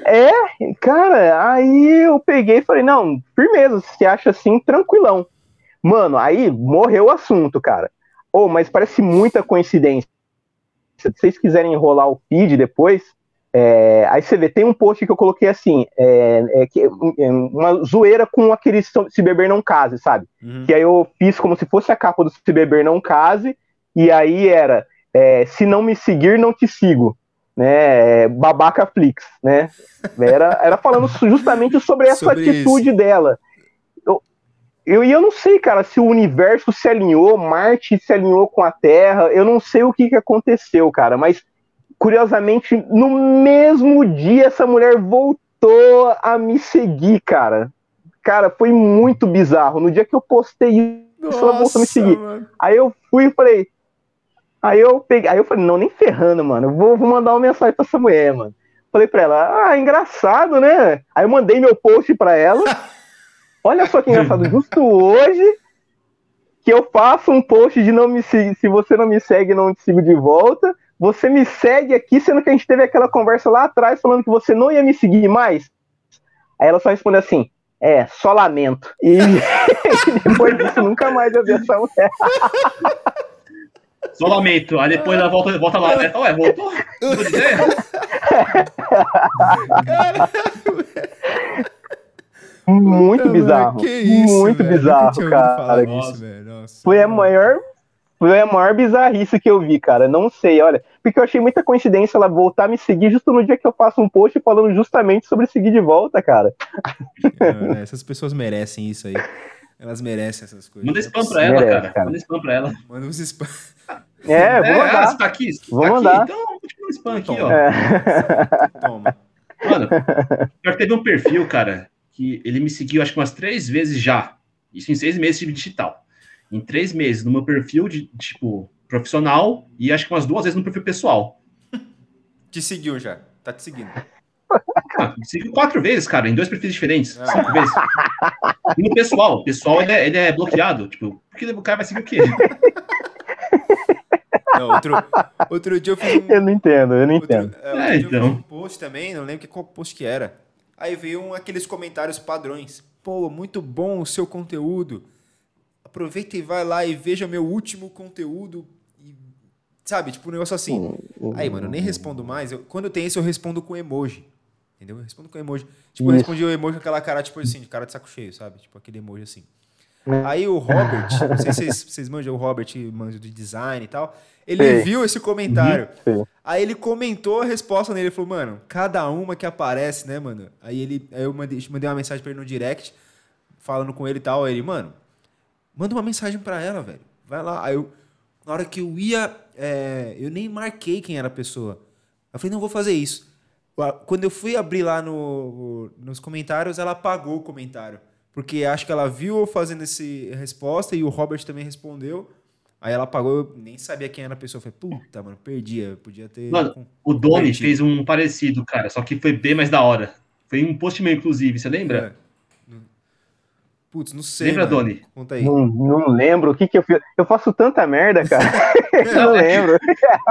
É, cara, aí eu peguei e falei, não, firmeza, se acha assim, tranquilão. Mano, aí morreu o assunto, cara. Oh, mas parece muita coincidência. Se vocês quiserem enrolar o feed depois, é, aí você vê, tem um post que eu coloquei assim, é, é, que, é uma zoeira com aquele Se Beber Não Case, sabe? Uhum. Que aí eu fiz como se fosse a capa do Se Beber Não Case, e aí era é, se não me seguir, não te sigo, né? É, babaca Flix, né? Era, era falando justamente sobre essa sobre atitude isso. dela. Eu, eu, eu não sei, cara, se o universo se alinhou, Marte se alinhou com a Terra, eu não sei o que, que aconteceu, cara, mas curiosamente, no mesmo dia, essa mulher voltou a me seguir, cara. Cara, foi muito bizarro. No dia que eu postei isso, Nossa, ela voltou a me seguir. Mano. Aí eu fui e falei, Aí eu peguei, aí eu falei, não, nem ferrando, mano. Vou, vou mandar uma mensagem pra essa mulher, mano. Falei pra ela, ah, engraçado, né? Aí eu mandei meu post pra ela. Olha só que engraçado, justo hoje que eu faço um post de não me seguir, se você não me segue, não te sigo de volta. Você me segue aqui, sendo que a gente teve aquela conversa lá atrás falando que você não ia me seguir mais. Aí ela só respondeu assim: é, só lamento. E, e depois disso, nunca mais eu vi essa mulher. Só lamento. Aí depois ela volta, volta lá. Né? Ué, voltou? Muito Puta, bizarro. Que isso, muito velho. bizarro, cara. Isso, foi a maior. Foi a maior bizarrice que eu vi, cara. Não sei, olha. Porque eu achei muita coincidência ela voltar a me seguir justo no dia que eu faço um post falando justamente sobre seguir de volta, cara. É, essas pessoas merecem isso aí. Elas merecem essas coisas. Manda spam pra ela, Merece, cara. cara. Manda spam pra ela. Manda uns spam. É, vou é, mandar. Ah, você tá aqui? Você vou tá mandar. Aqui? Então, vou te mandar um spam aqui, ó. É. Toma. Mano, pior que teve um perfil, cara, que ele me seguiu acho que umas três vezes já. Isso em seis meses de digital. Em três meses, no meu perfil de, tipo, profissional e acho que umas duas vezes no perfil pessoal. Te seguiu já. Tá te seguindo. Ah, me seguiu quatro vezes, cara, em dois perfis diferentes. Ah. Cinco vezes. E no pessoal, o pessoal ele é, ele é bloqueado. Tipo, porque o cara vai seguir o quê? Não, outro, outro dia eu fiz um. Eu não entendo, eu não outro- entendo. é, outro É, dia eu então. fiz um post também, não lembro que qual post que era. Aí veio um, aqueles comentários padrões. Pô, muito bom o seu conteúdo. Aproveita e vai lá e veja meu último conteúdo. Sabe, tipo um negócio assim. Aí, mano, eu nem respondo mais. Eu- quando eu tenho isso, eu respondo com emoji. Entendeu? Eu respondo com emoji. Tipo, eu respondi o emoji com aquela cara, tipo assim, de cara de saco cheio, sabe? Tipo aquele emoji assim. É. Aí o Robert, não sei se vocês, vocês manjam o Robert, manja de design e tal. Ele viu esse comentário. Sei. Aí ele comentou a resposta nele. Ele falou, mano, cada uma que aparece, né, mano? Aí ele. Aí eu mandei, mandei uma mensagem pra ele no direct, falando com ele e tal. Aí ele, mano, manda uma mensagem pra ela, velho. Vai lá. Aí eu, na hora que eu ia, é, eu nem marquei quem era a pessoa. Eu falei, não vou fazer isso. Quando eu fui abrir lá no, nos comentários, ela apagou o comentário. Porque acho que ela viu eu fazendo essa resposta e o Robert também respondeu. Aí ela apagou, eu nem sabia quem era a pessoa. Eu falei, puta, mano, perdi. Eu podia ter. Mano, O Convertido. fez um parecido, cara, só que foi bem mais da hora. Foi um post meu, inclusive, você lembra? É. Putz, não sei. Lembra, mano. Doni? Conta aí. Não, não lembro o que que eu fiz. Eu faço tanta merda, cara. eu não lembro.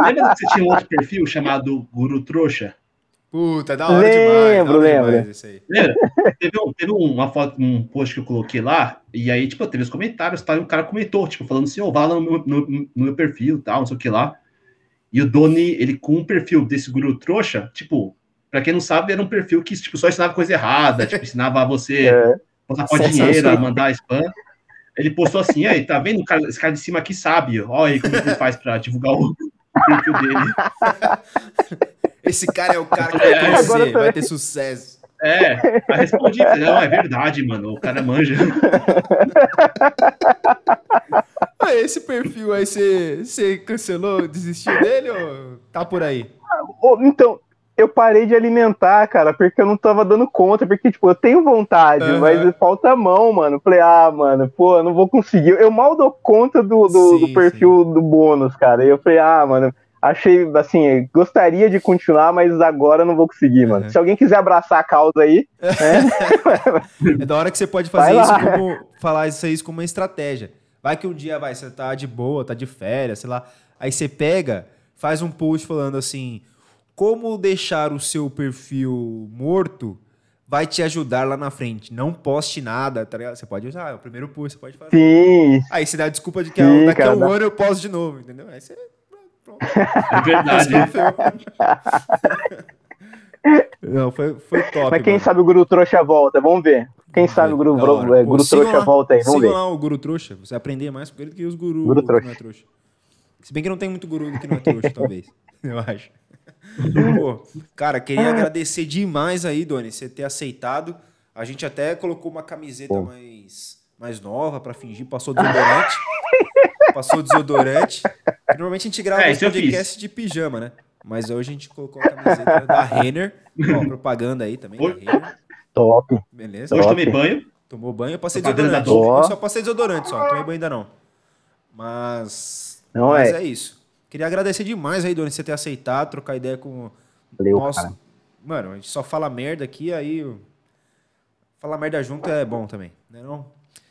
Lembra que você tinha um outro perfil chamado Guru Trouxa? Puta, da hora Lembro, demais. lembro. aí. Lembra? teve um- teve uma foto, um post que eu coloquei lá, e aí, tipo, teve os comentários, tá? E um cara comentou, tipo, falando assim, ô, vai lá no meu, no, no meu perfil, tal, não sei o que lá. E o Doni, ele com um perfil desse guru trouxa, tipo, pra quem não sabe, era um perfil que, tipo, só ensinava coisa errada, tipo, ensinava você É. Sensacional. dinheiro, a mandar spam. Ele postou assim, aí, tá vendo? Cara- esse cara de cima aqui sabe, ó aí como ele faz pra divulgar o perfil dele. Esse cara é o cara que vai É, crescer, agora vai ter sucesso. É, aí respondi, não, é verdade, mano, o cara manja. Ah, esse perfil aí, você, cancelou, desistiu dele ou tá por aí? Ô, Então, eu parei de alimentar, cara, porque eu não tava dando conta, porque, tipo, eu tenho vontade, Aham. mas falta mão, mano. Falei, ah, mano, pô, eu não vou conseguir. Eu mal dou conta do, do, Sim, do perfil do bônus, cara. E eu falei, ah, mano, achei, assim, gostaria de continuar, mas agora eu não vou conseguir, mano. Aham. Se alguém quiser abraçar a causa aí, É da hora que você pode fazer Vai isso lá. como. Falar isso aí como uma estratégia. Vai que um dia vai, você tá de boa, tá de férias, sei lá. Aí você pega, faz um post falando assim: como deixar o seu perfil morto vai te ajudar lá na frente. Não poste nada, tá ligado? Você pode usar, é o primeiro post, você pode fazer. sim, Aí você dá a desculpa de que Sim, daqui a um ano eu posto de novo, entendeu? Aí você. Pronto. É verdade. Não, foi, foi top. mas quem mano. sabe o Guru Trouxa volta, vamos ver. Quem Vamos sabe o Guru. Guru, é, Pô, Guru Trouxa lá- volta aí, vamos sigam ver. lá o Guru Trouxa. Você aprender mais com ele do que os Guru, Guru que Trouxa. não é trouxa. Se bem que não tem muito Guru que não é trouxa, talvez. Eu acho. Pô, cara, queria agradecer demais aí, Doni, você ter aceitado. A gente até colocou uma camiseta Pô. mais, mais nova pra fingir, passou desodorante. passou desodorante. Normalmente a gente grava É, podcasts de pijama, né? Mas hoje a gente colocou a camiseta da Renner. Ó, propaganda aí também Oi. da Renner. Top. Beleza? Hoje tomei banho. Tomou banho, eu passei Propaganda desodorante. Eu só passei desodorante só, não tomei banho ainda não. Mas. Não mas é. é isso. Queria agradecer demais aí, Doni, você ter aceitado, trocar ideia com. Valeu, Nossa. cara. Mano, a gente só fala merda aqui, aí. Falar merda junto é bom também, né não?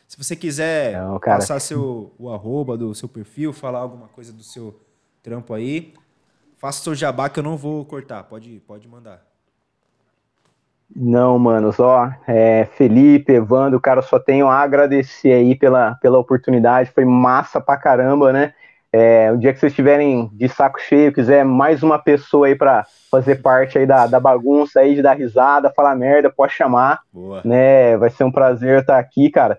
Se você quiser Não, cara. passar seu, o arroba do seu perfil, falar alguma coisa do seu trampo aí, faça seu jabá que eu não vou cortar. Pode, pode mandar. Não, mano, só é, Felipe, Evandro, cara, só tenho a agradecer aí pela, pela oportunidade, foi massa pra caramba, né? É, o dia que vocês estiverem de saco cheio, quiser mais uma pessoa aí pra fazer parte aí da, da bagunça aí, de dar risada, falar merda, pode chamar, Boa. né? Vai ser um prazer estar aqui, cara.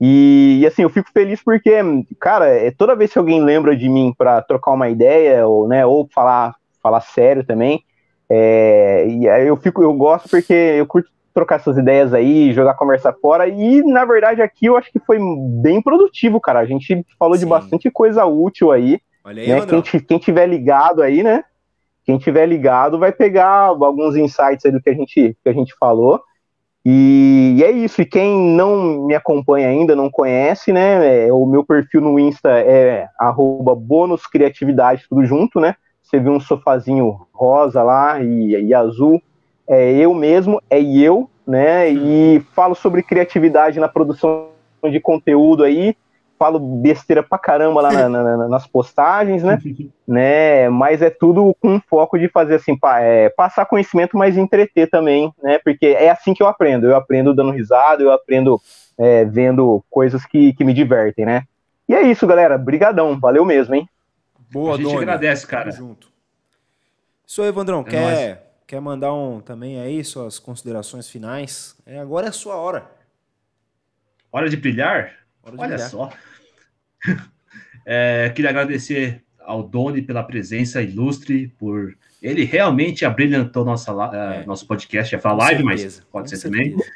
E, e, assim, eu fico feliz porque, cara, é, toda vez que alguém lembra de mim pra trocar uma ideia, ou, né, ou falar, falar sério também, é, e aí eu fico, eu gosto porque eu curto trocar essas ideias aí, jogar conversa fora, e na verdade aqui eu acho que foi bem produtivo, cara. A gente falou de Sim. bastante coisa útil aí, Olha aí, né? Quem, quem tiver ligado aí, né? Quem tiver ligado vai pegar alguns insights aí do que a gente, que a gente falou. E, e é isso. E quem não me acompanha ainda, não conhece, né? é, o meu perfil no Insta é arroba bônus criatividade, tudo junto, né? Você viu um sofazinho rosa lá e, e azul. É eu mesmo, é eu, né? E falo sobre criatividade na produção de conteúdo aí. falo besteira pra caramba lá na, na, nas postagens, né? né? Mas é tudo com foco de fazer assim, pa, é, passar conhecimento, mas entreter também, né? Porque é assim que eu aprendo. Eu aprendo dando risada, eu aprendo é, vendo coisas que, que me divertem, né? E é isso, galera. Brigadão. Valeu mesmo, hein? Boa, A gente Doni. agradece, cara. Tamo junto. Isso aí, Evandrão. É quer, quer mandar um também aí suas considerações finais? É, agora é a sua hora. Hora de brilhar? Hora de Olha brilhar. só. é, queria agradecer ao Doni pela presença ilustre, por ele realmente abrilhantou nossa, é, nosso podcast, ia falar live, certeza, mas pode ser certeza. também.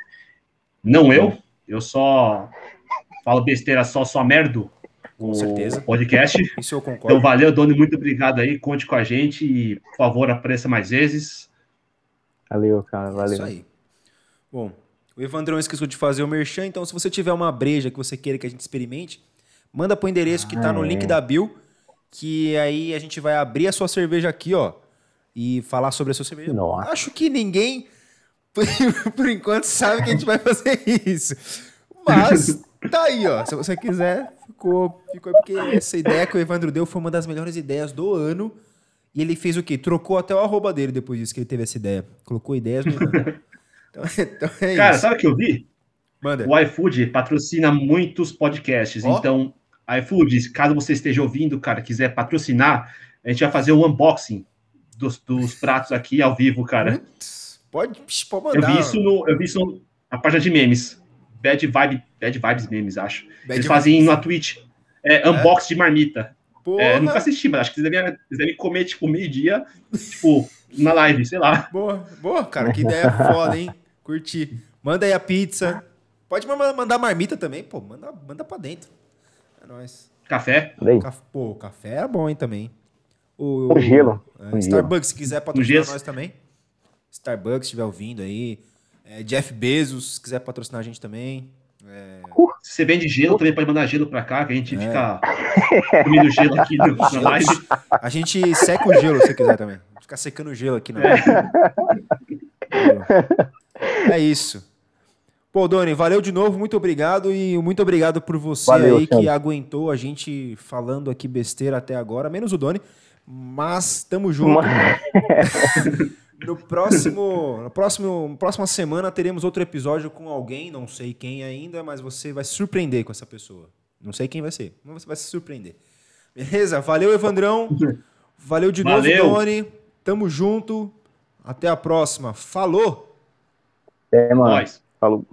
Não eu, eu só falo besteira só, só merdo com o certeza. podcast. Isso eu concordo. Então, valeu, Doni, muito obrigado aí. Conte com a gente e, por favor, apareça mais vezes. Valeu, cara, valeu. É isso aí. Bom, o Evandrão esqueceu de fazer o merchan, então se você tiver uma breja que você queira que a gente experimente, manda pro endereço que tá no link é. da Bill, que aí a gente vai abrir a sua cerveja aqui, ó, e falar sobre a sua cerveja. Nossa. Acho que ninguém, por, por enquanto, sabe que a gente vai fazer isso. Mas tá aí, ó. Se você quiser, ficou, ficou porque essa ideia que o Evandro deu foi uma das melhores ideias do ano. E ele fez o quê? Trocou até o arroba dele depois disso que ele teve essa ideia. Colocou ideias no então, então é Cara, sabe o que eu vi? Manda. O iFood patrocina muitos podcasts. Oh. Então, iFood, caso você esteja ouvindo, cara, quiser patrocinar, a gente vai fazer um unboxing dos, dos pratos aqui ao vivo, cara. Pode, pode mandar. Eu vi isso, no, eu vi isso na página de memes. Bad, vibe, bad Vibes Memes, acho. Bad Eles fazem na Twitch. É, é? unbox de marmita. É, nunca assisti, mas acho que eles devem, eles devem comer, tipo, meio-dia, tipo, na live, sei lá. Boa, boa, cara, que ideia foda, hein? Curti. Manda aí a pizza. Pode mandar marmita também, pô, manda, manda pra dentro. É nóis. Café? Caf pô, café é bom, hein, também. O, o gelo. É, Starbucks, se quiser patrocinar nós também. Starbucks, estiver ouvindo aí. É, Jeff Bezos, se quiser patrocinar a gente também. É... Se você vende gelo, também pode mandar gelo pra cá, que a gente é. fica comendo gelo aqui no, na live. A gente seca o gelo, se você quiser também. Ficar secando o gelo aqui na live. É isso. Pô, Doni, valeu de novo, muito obrigado e muito obrigado por você valeu, aí que aguentou a gente falando aqui besteira até agora, menos o Doni, mas tamo junto. No próximo, no próximo, próxima semana teremos outro episódio com alguém, não sei quem ainda, mas você vai se surpreender com essa pessoa. Não sei quem vai ser, mas você vai se surpreender. Beleza? Valeu, Evandrão. Valeu de Valeu. novo, Doni. Tamo junto. Até a próxima. Falou! É, mano. Falou.